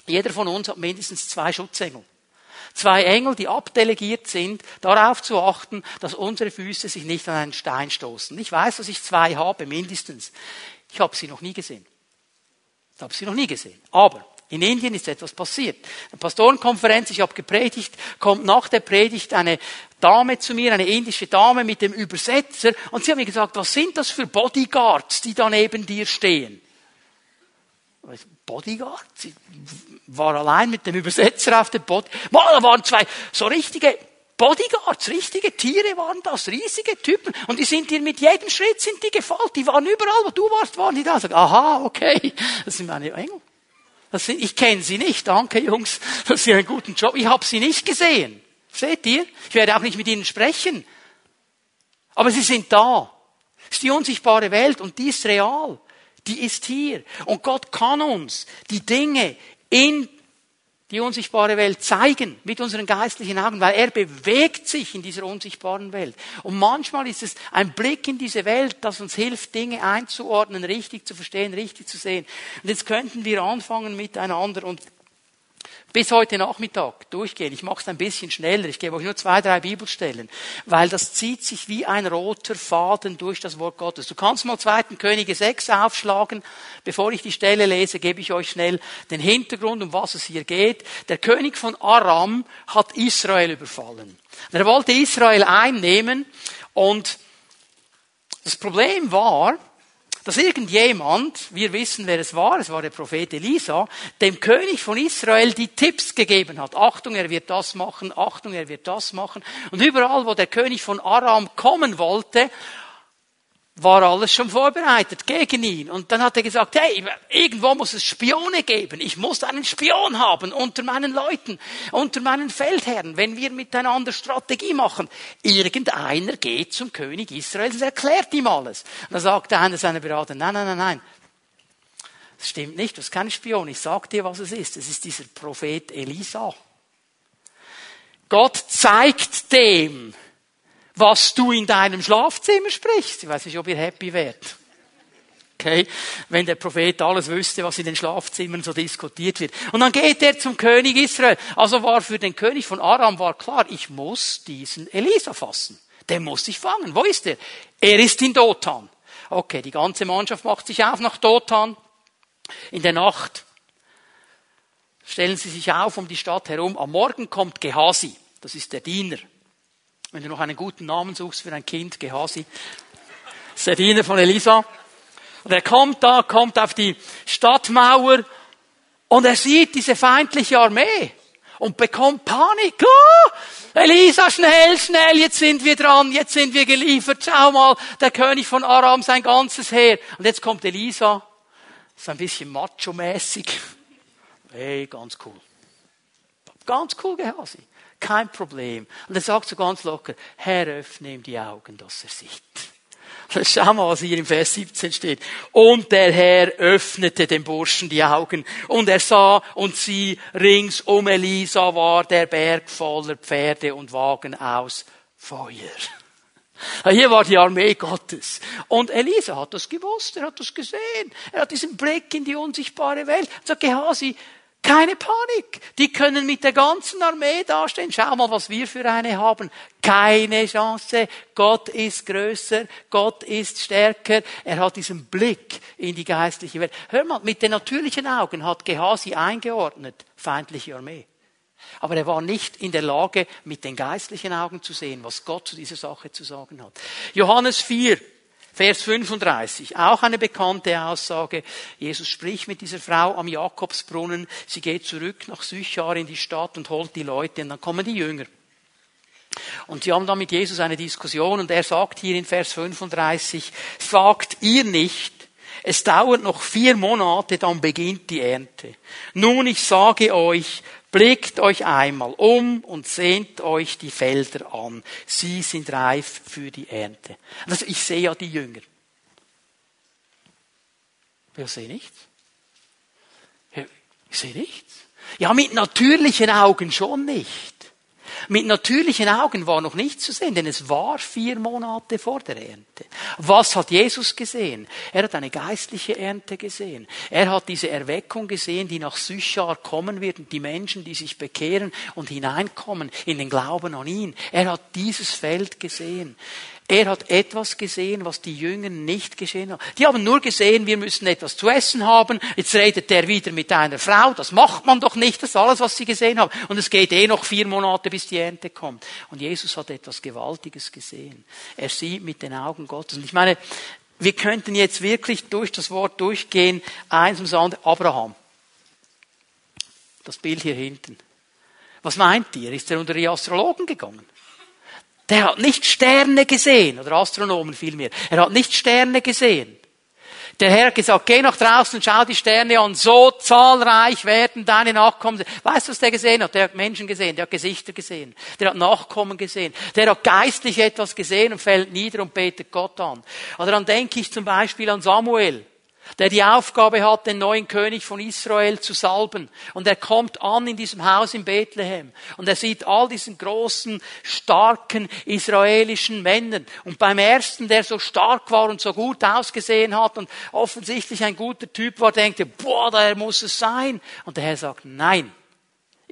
jeder von uns hat mindestens zwei Schutzengel. Zwei Engel, die abdelegiert sind, darauf zu achten, dass unsere Füße sich nicht an einen Stein stoßen. Ich weiß, dass ich zwei habe, mindestens. Ich habe sie noch nie gesehen. Ich habe sie noch nie gesehen. Aber in Indien ist etwas passiert. Eine Pastorenkonferenz, ich habe gepredigt, kommt nach der Predigt eine Dame zu mir, eine indische Dame mit dem Übersetzer, und sie hat mir gesagt, was sind das für Bodyguards, die da neben dir stehen? Bodyguard? Sie war allein mit dem Übersetzer auf dem Body. Da waren zwei so richtige Bodyguards, richtige Tiere waren das, riesige Typen. Und die sind dir mit jedem Schritt sind die gefolgt. Die waren überall, wo du warst, waren die da. Sag, aha, okay, das sind meine Engel. Sind, ich kenne sie nicht. Danke, Jungs, (laughs) dass Sie einen guten Job. Ich habe sie nicht gesehen. Seht ihr? Ich werde auch nicht mit ihnen sprechen. Aber sie sind da. Das ist die unsichtbare Welt und die ist real. Die ist hier. Und Gott kann uns die Dinge in die unsichtbare Welt zeigen mit unseren geistlichen Augen, weil er bewegt sich in dieser unsichtbaren Welt. Und manchmal ist es ein Blick in diese Welt, das uns hilft, Dinge einzuordnen, richtig zu verstehen, richtig zu sehen. Und jetzt könnten wir anfangen miteinander und bis heute Nachmittag durchgehen. Ich mache es ein bisschen schneller. Ich gebe euch nur zwei, drei Bibelstellen, weil das zieht sich wie ein roter Faden durch das Wort Gottes. Du kannst mal 2. Könige 6 aufschlagen. Bevor ich die Stelle lese, gebe ich euch schnell den Hintergrund, um was es hier geht. Der König von Aram hat Israel überfallen. Er wollte Israel einnehmen und das Problem war, dass irgendjemand, wir wissen, wer es war, es war der Prophet Elisa, dem König von Israel die Tipps gegeben hat. Achtung, er wird das machen, Achtung, er wird das machen. Und überall, wo der König von Aram kommen wollte, war alles schon vorbereitet gegen ihn. Und dann hat er gesagt, hey, irgendwo muss es Spione geben. Ich muss einen Spion haben unter meinen Leuten, unter meinen Feldherren, wenn wir miteinander Strategie machen. Irgendeiner geht zum König Israels und erklärt ihm alles. Und dann sagt einer seiner Berater, nein, nein, nein, nein. Das stimmt nicht, das ist kein Spion. Ich sag dir, was es ist. Es ist dieser Prophet Elisa. Gott zeigt dem, was du in deinem Schlafzimmer sprichst. Ich weiß nicht, ob ihr happy wärt. Okay? Wenn der Prophet alles wüsste, was in den Schlafzimmern so diskutiert wird. Und dann geht er zum König Israel. Also war für den König von Aram war klar, ich muss diesen Elisa fassen. Den muss ich fangen. Wo ist er? Er ist in Dothan. Okay, die ganze Mannschaft macht sich auf nach Dothan. In der Nacht stellen sie sich auf um die Stadt herum. Am Morgen kommt Gehasi. Das ist der Diener. Wenn du noch einen guten Namen suchst für ein Kind, Gehasi. Diener von Elisa. Und er kommt da, kommt auf die Stadtmauer und er sieht diese feindliche Armee und bekommt Panik. Oh, Elisa, schnell, schnell, jetzt sind wir dran, jetzt sind wir geliefert. Schau mal, der König von Aram, sein ganzes Heer. Und jetzt kommt Elisa, ist ein bisschen macho-mäßig. Hey, ganz cool. Ganz cool, Gehasi. Kein Problem. Und er sagt so ganz locker, Herr, öffne ihm die Augen, dass er sieht. Schau mal, was hier im Vers 17 steht. Und der Herr öffnete dem Burschen die Augen. Und er sah und sie rings um Elisa war der Berg voller Pferde und Wagen aus Feuer. Hier war die Armee Gottes. Und Elisa hat das gewusst, er hat das gesehen. Er hat diesen Blick in die unsichtbare Welt. Er sagt, Gehasi, keine Panik. Die können mit der ganzen Armee dastehen. Schau mal, was wir für eine haben. Keine Chance. Gott ist größer. Gott ist stärker. Er hat diesen Blick in die geistliche Welt. Hör mal, mit den natürlichen Augen hat Gehasi eingeordnet. Feindliche Armee. Aber er war nicht in der Lage, mit den geistlichen Augen zu sehen, was Gott zu dieser Sache zu sagen hat. Johannes 4, Vers 35, auch eine bekannte Aussage. Jesus spricht mit dieser Frau am Jakobsbrunnen. Sie geht zurück nach Sychar in die Stadt und holt die Leute und dann kommen die Jünger. Und sie haben dann mit Jesus eine Diskussion und er sagt hier in Vers 35, sagt ihr nicht, es dauert noch vier Monate, dann beginnt die Ernte. Nun, ich sage euch, Blickt euch einmal um und sehnt euch die Felder an. Sie sind reif für die Ernte. Also ich sehe ja die Jünger. Ich sehe nichts. Ich sehe nichts. Ja, mit natürlichen Augen schon nicht. Mit natürlichen Augen war noch nichts zu sehen, denn es war vier Monate vor der Ernte. Was hat Jesus gesehen? Er hat eine geistliche Ernte gesehen. Er hat diese Erweckung gesehen, die nach Sychar kommen wird und die Menschen, die sich bekehren und hineinkommen in den Glauben an ihn. Er hat dieses Feld gesehen. Er hat etwas gesehen, was die Jünger nicht gesehen haben. Die haben nur gesehen, wir müssen etwas zu essen haben. Jetzt redet er wieder mit einer Frau. Das macht man doch nicht. Das ist alles, was sie gesehen haben. Und es geht eh noch vier Monate, bis die Ernte kommt. Und Jesus hat etwas Gewaltiges gesehen. Er sieht mit den Augen Gottes. Und ich meine, wir könnten jetzt wirklich durch das Wort durchgehen. Eins ums andere. Abraham. Das Bild hier hinten. Was meint ihr? Ist er unter die Astrologen gegangen? Der hat nicht Sterne gesehen, oder Astronomen vielmehr. Er hat nicht Sterne gesehen. Der Herr hat gesagt, geh nach draußen und schau die Sterne an, so zahlreich werden deine Nachkommen. Weißt du, was der gesehen hat? Der hat Menschen gesehen, der hat Gesichter gesehen, der hat Nachkommen gesehen, der hat geistlich etwas gesehen und fällt nieder und betet Gott an. Oder dann denke ich zum Beispiel an Samuel. Der die Aufgabe hat, den neuen König von Israel zu salben. Und er kommt an in diesem Haus in Bethlehem. Und er sieht all diesen großen, starken israelischen Männern. Und beim ersten, der so stark war und so gut ausgesehen hat und offensichtlich ein guter Typ war, denkt er, boah, der muss es sein. Und der Herr sagt, nein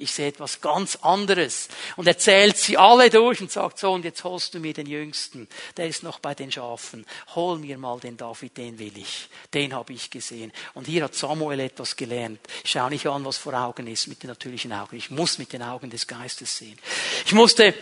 ich sehe etwas ganz anderes. Und er zählt sie alle durch und sagt so, und jetzt holst du mir den Jüngsten, der ist noch bei den Schafen. Hol mir mal den David, den will ich. Den habe ich gesehen. Und hier hat Samuel etwas gelernt. Ich schaue nicht an, was vor Augen ist mit den natürlichen Augen. Ich muss mit den Augen des Geistes sehen. Ich musste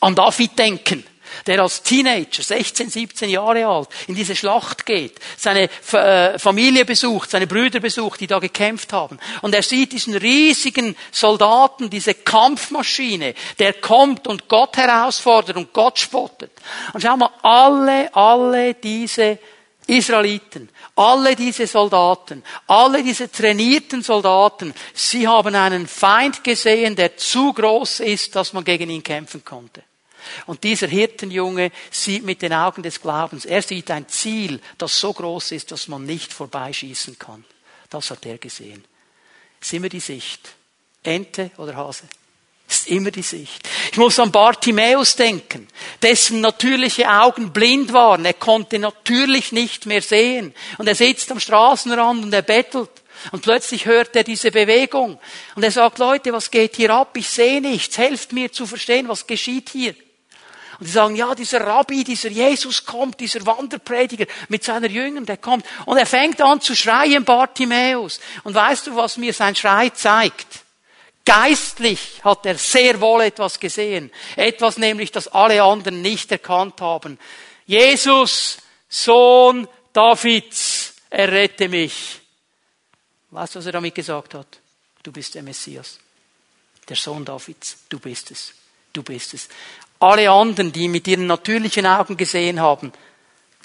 an David denken der als Teenager, 16, 17 Jahre alt, in diese Schlacht geht, seine äh, Familie besucht, seine Brüder besucht, die da gekämpft haben. Und er sieht diesen riesigen Soldaten, diese Kampfmaschine, der kommt und Gott herausfordert und Gott spottet. Und schau mal, alle, alle diese Israeliten, alle diese Soldaten, alle diese trainierten Soldaten, sie haben einen Feind gesehen, der zu groß ist, dass man gegen ihn kämpfen konnte. Und dieser Hirtenjunge sieht mit den Augen des Glaubens, er sieht ein Ziel, das so groß ist, dass man nicht vorbeischießen kann. Das hat er gesehen. Ist immer die Sicht. Ente oder Hase? Ist immer die Sicht. Ich muss an Bartimäus denken, dessen natürliche Augen blind waren. Er konnte natürlich nicht mehr sehen. Und er sitzt am Straßenrand und er bettelt. Und plötzlich hört er diese Bewegung. Und er sagt, Leute, was geht hier ab? Ich sehe nichts. Helft mir zu verstehen, was geschieht hier. Und die sagen, ja, dieser Rabbi, dieser Jesus kommt, dieser Wanderprediger mit seiner Jüngern, der kommt. Und er fängt an zu schreien, Bartimäus. Und weißt du, was mir sein Schrei zeigt? Geistlich hat er sehr wohl etwas gesehen. Etwas nämlich, das alle anderen nicht erkannt haben. Jesus, Sohn Davids, errette mich. Weißt du, was er damit gesagt hat? Du bist der Messias. Der Sohn Davids. Du bist es. Du bist es. Alle anderen, die mit ihren natürlichen Augen gesehen haben,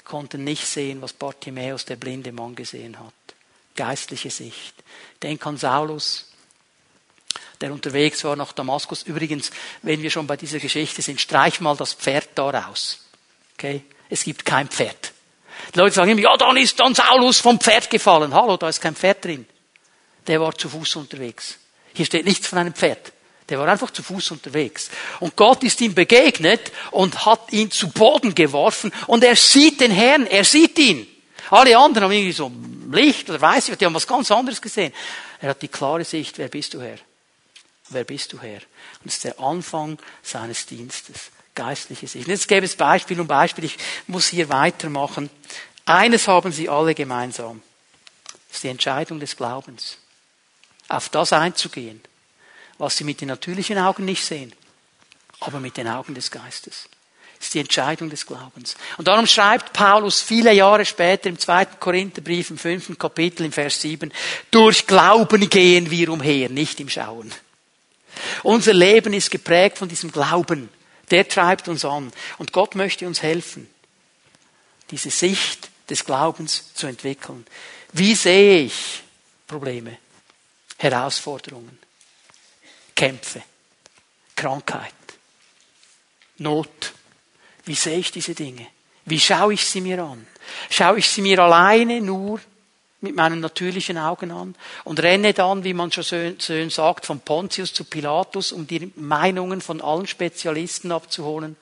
konnten nicht sehen, was Bartimäus, der blinde Mann, gesehen hat. Geistliche Sicht. Denk an Saulus, der unterwegs war nach Damaskus. Übrigens, wenn wir schon bei dieser Geschichte sind, streich mal das Pferd da raus. Okay? Es gibt kein Pferd. Die Leute sagen immer, ja, dann ist dann Saulus vom Pferd gefallen. Hallo, da ist kein Pferd drin. Der war zu Fuß unterwegs. Hier steht nichts von einem Pferd. Der war einfach zu Fuß unterwegs. Und Gott ist ihm begegnet und hat ihn zu Boden geworfen und er sieht den Herrn, er sieht ihn. Alle anderen haben irgendwie so Licht oder weiß ich, die haben was ganz anderes gesehen. Er hat die klare Sicht, wer bist du Herr? Wer bist du Herr? Und das ist der Anfang seines Dienstes. Geistliche Sicht. Jetzt gäbe es Beispiel um Beispiel. Ich muss hier weitermachen. Eines haben sie alle gemeinsam. Das ist die Entscheidung des Glaubens. Auf das einzugehen was sie mit den natürlichen Augen nicht sehen, aber mit den Augen des Geistes. Das ist die Entscheidung des Glaubens. Und darum schreibt Paulus viele Jahre später im zweiten Korintherbrief im fünften Kapitel im Vers 7, durch Glauben gehen wir umher, nicht im Schauen. Unser Leben ist geprägt von diesem Glauben. Der treibt uns an. Und Gott möchte uns helfen, diese Sicht des Glaubens zu entwickeln. Wie sehe ich Probleme, Herausforderungen? Kämpfe, Krankheit, Not. Wie sehe ich diese Dinge? Wie schaue ich sie mir an? Schaue ich sie mir alleine nur mit meinen natürlichen Augen an und renne dann, wie man schon schön sagt, von Pontius zu Pilatus, um die Meinungen von allen Spezialisten abzuholen?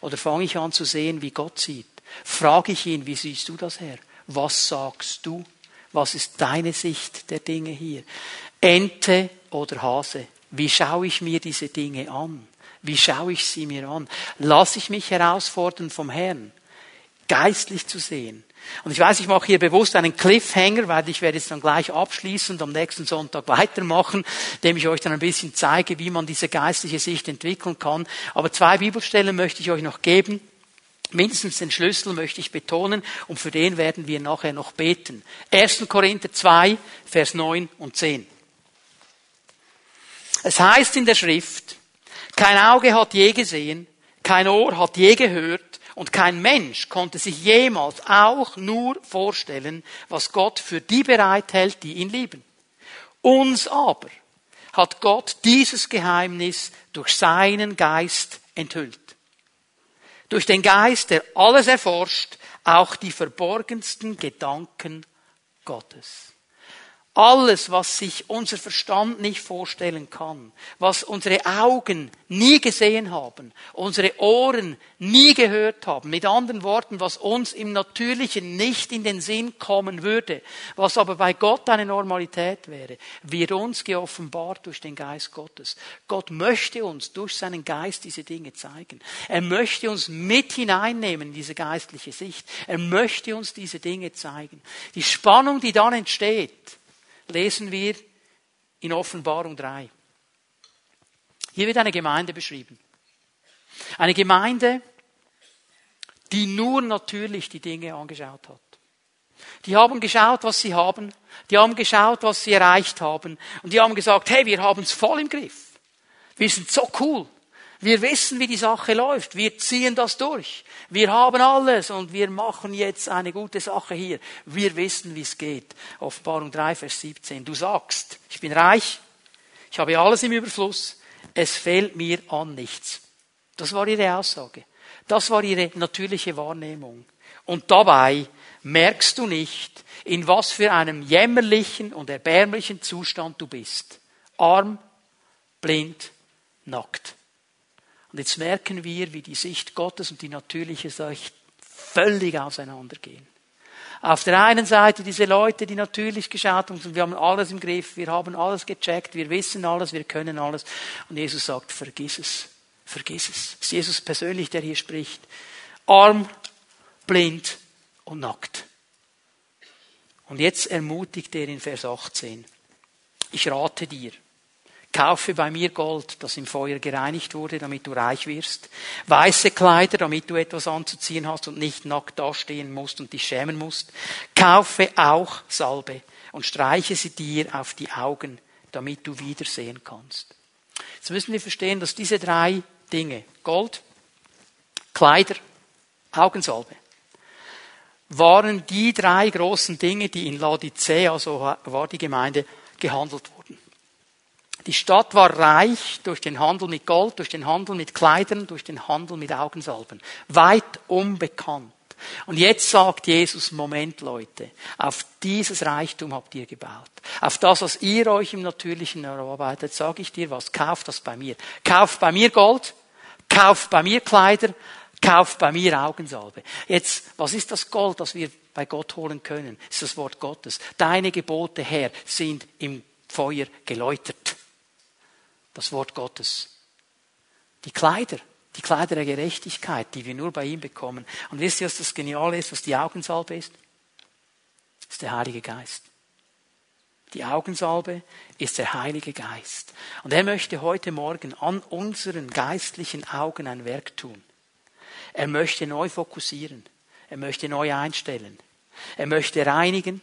Oder fange ich an zu sehen, wie Gott sieht? Frage ich ihn, wie siehst du das, Herr? Was sagst du? Was ist deine Sicht der Dinge hier? Ente oder Hase? Wie schaue ich mir diese Dinge an? Wie schaue ich sie mir an? Lasse ich mich herausfordern vom Herrn, geistlich zu sehen? Und ich weiß, ich mache hier bewusst einen Cliffhanger, weil ich werde jetzt dann gleich abschließend am nächsten Sonntag weitermachen, indem ich euch dann ein bisschen zeige, wie man diese geistliche Sicht entwickeln kann. Aber zwei Bibelstellen möchte ich euch noch geben. Mindestens den Schlüssel möchte ich betonen und für den werden wir nachher noch beten. 1. Korinther 2, Vers 9 und 10. Es heißt in der Schrift, kein Auge hat je gesehen, kein Ohr hat je gehört und kein Mensch konnte sich jemals auch nur vorstellen, was Gott für die bereithält, die ihn lieben. Uns aber hat Gott dieses Geheimnis durch seinen Geist enthüllt. Durch den Geist, der alles erforscht, auch die verborgensten Gedanken Gottes. Alles, was sich unser Verstand nicht vorstellen kann, was unsere Augen nie gesehen haben, unsere Ohren nie gehört haben, mit anderen Worten, was uns im Natürlichen nicht in den Sinn kommen würde, was aber bei Gott eine Normalität wäre, wird uns geoffenbart durch den Geist Gottes. Gott möchte uns durch seinen Geist diese Dinge zeigen. Er möchte uns mit hineinnehmen in diese geistliche Sicht. Er möchte uns diese Dinge zeigen. Die Spannung, die dann entsteht, lesen wir in Offenbarung 3. Hier wird eine Gemeinde beschrieben. Eine Gemeinde, die nur natürlich die Dinge angeschaut hat. Die haben geschaut, was sie haben. Die haben geschaut, was sie erreicht haben. Und die haben gesagt, hey, wir haben es voll im Griff. Wir sind so cool. Wir wissen, wie die Sache läuft. Wir ziehen das durch. Wir haben alles und wir machen jetzt eine gute Sache hier. Wir wissen, wie es geht. Offenbarung 3, Vers 17. Du sagst, ich bin reich, ich habe alles im Überfluss, es fehlt mir an nichts. Das war ihre Aussage. Das war ihre natürliche Wahrnehmung. Und dabei merkst du nicht, in was für einem jämmerlichen und erbärmlichen Zustand du bist. Arm, blind, nackt. Und jetzt merken wir, wie die Sicht Gottes und die natürliche Sicht völlig auseinandergehen. Auf der einen Seite diese Leute, die natürlich geschaut haben, wir haben alles im Griff, wir haben alles gecheckt, wir wissen alles, wir können alles. Und Jesus sagt, vergiss es, vergiss es. Es ist Jesus persönlich, der hier spricht. Arm, blind und nackt. Und jetzt ermutigt er in Vers 18. Ich rate dir, Kaufe bei mir Gold, das im Feuer gereinigt wurde, damit du reich wirst. Weiße Kleider, damit du etwas anzuziehen hast und nicht nackt dastehen musst und dich schämen musst. Kaufe auch Salbe und streiche sie dir auf die Augen, damit du wiedersehen kannst. Jetzt müssen wir verstehen, dass diese drei Dinge, Gold, Kleider, Augensalbe, waren die drei großen Dinge, die in Laodicea, so war die Gemeinde, gehandelt wurden. Die Stadt war reich durch den Handel mit Gold, durch den Handel mit Kleidern, durch den Handel mit Augensalben. Weit unbekannt. Und jetzt sagt Jesus, Moment Leute, auf dieses Reichtum habt ihr gebaut. Auf das, was ihr euch im Natürlichen erarbeitet, sage ich dir was, kauft das bei mir. Kauft bei mir Gold, kauft bei mir Kleider, kauft bei mir Augensalbe. Jetzt, was ist das Gold, das wir bei Gott holen können? Das ist das Wort Gottes. Deine Gebote, Herr, sind im Feuer geläutert das Wort Gottes. Die Kleider, die Kleider der Gerechtigkeit, die wir nur bei ihm bekommen. Und wisst ihr, was das Geniale ist, was die Augensalbe ist? Das ist der Heilige Geist. Die Augensalbe ist der Heilige Geist. Und er möchte heute Morgen an unseren geistlichen Augen ein Werk tun. Er möchte neu fokussieren. Er möchte neu einstellen. Er möchte reinigen.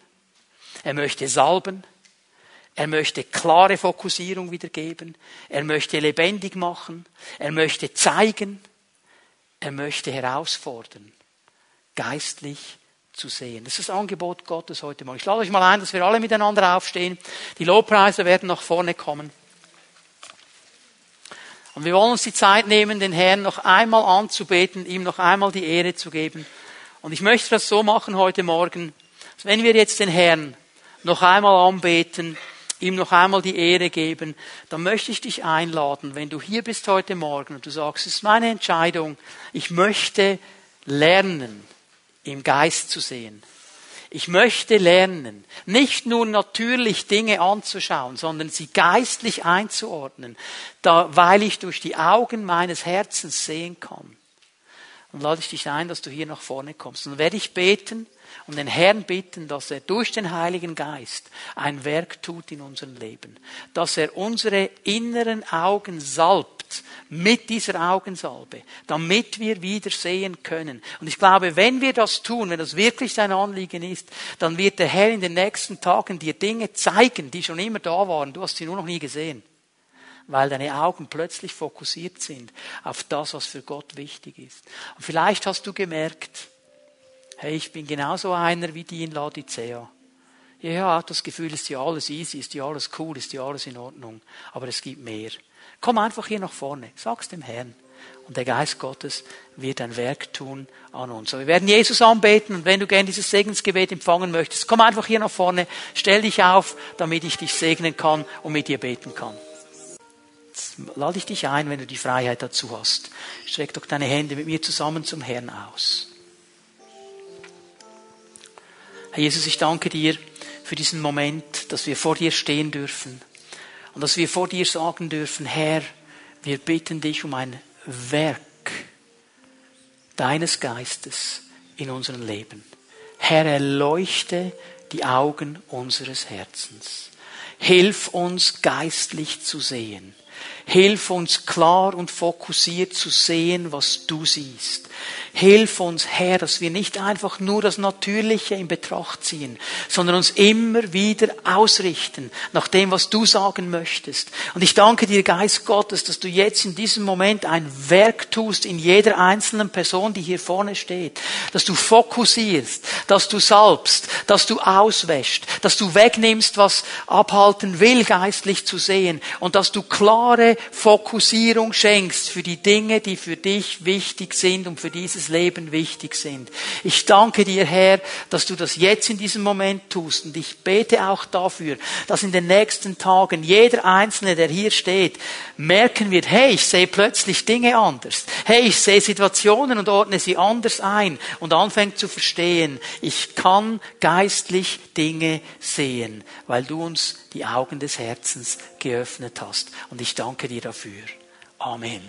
Er möchte salben. Er möchte klare Fokussierung wiedergeben. Er möchte lebendig machen. Er möchte zeigen. Er möchte herausfordern, geistlich zu sehen. Das ist das Angebot Gottes heute Morgen. Ich lade euch mal ein, dass wir alle miteinander aufstehen. Die Lobpreise werden nach vorne kommen. Und wir wollen uns die Zeit nehmen, den Herrn noch einmal anzubeten, ihm noch einmal die Ehre zu geben. Und ich möchte das so machen heute Morgen, dass wenn wir jetzt den Herrn noch einmal anbeten, ihm noch einmal die Ehre geben, dann möchte ich dich einladen, wenn du hier bist heute Morgen und du sagst, es ist meine Entscheidung, ich möchte lernen, im Geist zu sehen. Ich möchte lernen, nicht nur natürlich Dinge anzuschauen, sondern sie geistlich einzuordnen, da, weil ich durch die Augen meines Herzens sehen kann. Dann lade ich dich ein, dass du hier nach vorne kommst. Und werde ich beten und den Herrn bitten, dass er durch den Heiligen Geist ein Werk tut in unserem Leben, dass er unsere inneren Augen salbt mit dieser Augensalbe, damit wir wieder sehen können. Und ich glaube, wenn wir das tun, wenn das wirklich sein Anliegen ist, dann wird der Herr in den nächsten Tagen dir Dinge zeigen, die schon immer da waren. Du hast sie nur noch nie gesehen weil deine Augen plötzlich fokussiert sind auf das, was für Gott wichtig ist. Und vielleicht hast du gemerkt, hey, ich bin genauso einer wie die in Laodicea. Ja, das Gefühl ist ja alles easy, ist ja alles cool, ist ja alles in Ordnung. Aber es gibt mehr. Komm einfach hier nach vorne, sag's dem Herrn. Und der Geist Gottes wird ein Werk tun an uns. Wir werden Jesus anbeten und wenn du gerne dieses Segensgebet empfangen möchtest, komm einfach hier nach vorne, stell dich auf, damit ich dich segnen kann und mit dir beten kann. Jetzt lade ich dich ein, wenn du die Freiheit dazu hast. Streck doch deine Hände mit mir zusammen zum Herrn aus. Herr Jesus, ich danke dir für diesen Moment, dass wir vor dir stehen dürfen und dass wir vor dir sagen dürfen, Herr, wir bitten dich um ein Werk deines Geistes in unserem Leben. Herr, erleuchte die Augen unseres Herzens. Hilf uns geistlich zu sehen. Hilf uns klar und fokussiert zu sehen, was du siehst. Hilf uns, Herr, dass wir nicht einfach nur das Natürliche in Betracht ziehen, sondern uns immer wieder ausrichten nach dem, was du sagen möchtest. Und ich danke dir, Geist Gottes, dass du jetzt in diesem Moment ein Werk tust in jeder einzelnen Person, die hier vorne steht. Dass du fokussierst, dass du salbst, dass du auswäscht, dass du wegnimmst, was abhalten will, geistlich zu sehen. Und dass du klare Fokussierung schenkst für die Dinge, die für dich wichtig sind und für dieses Leben wichtig sind. Ich danke dir, Herr, dass du das jetzt in diesem Moment tust. Und ich bete auch dafür, dass in den nächsten Tagen jeder Einzelne, der hier steht, merken wird, hey, ich sehe plötzlich Dinge anders. Hey, ich sehe Situationen und ordne sie anders ein und anfängt zu verstehen, ich kann geistlich Dinge sehen, weil du uns die Augen des Herzens geöffnet hast. Und ich dir dafür. Amen.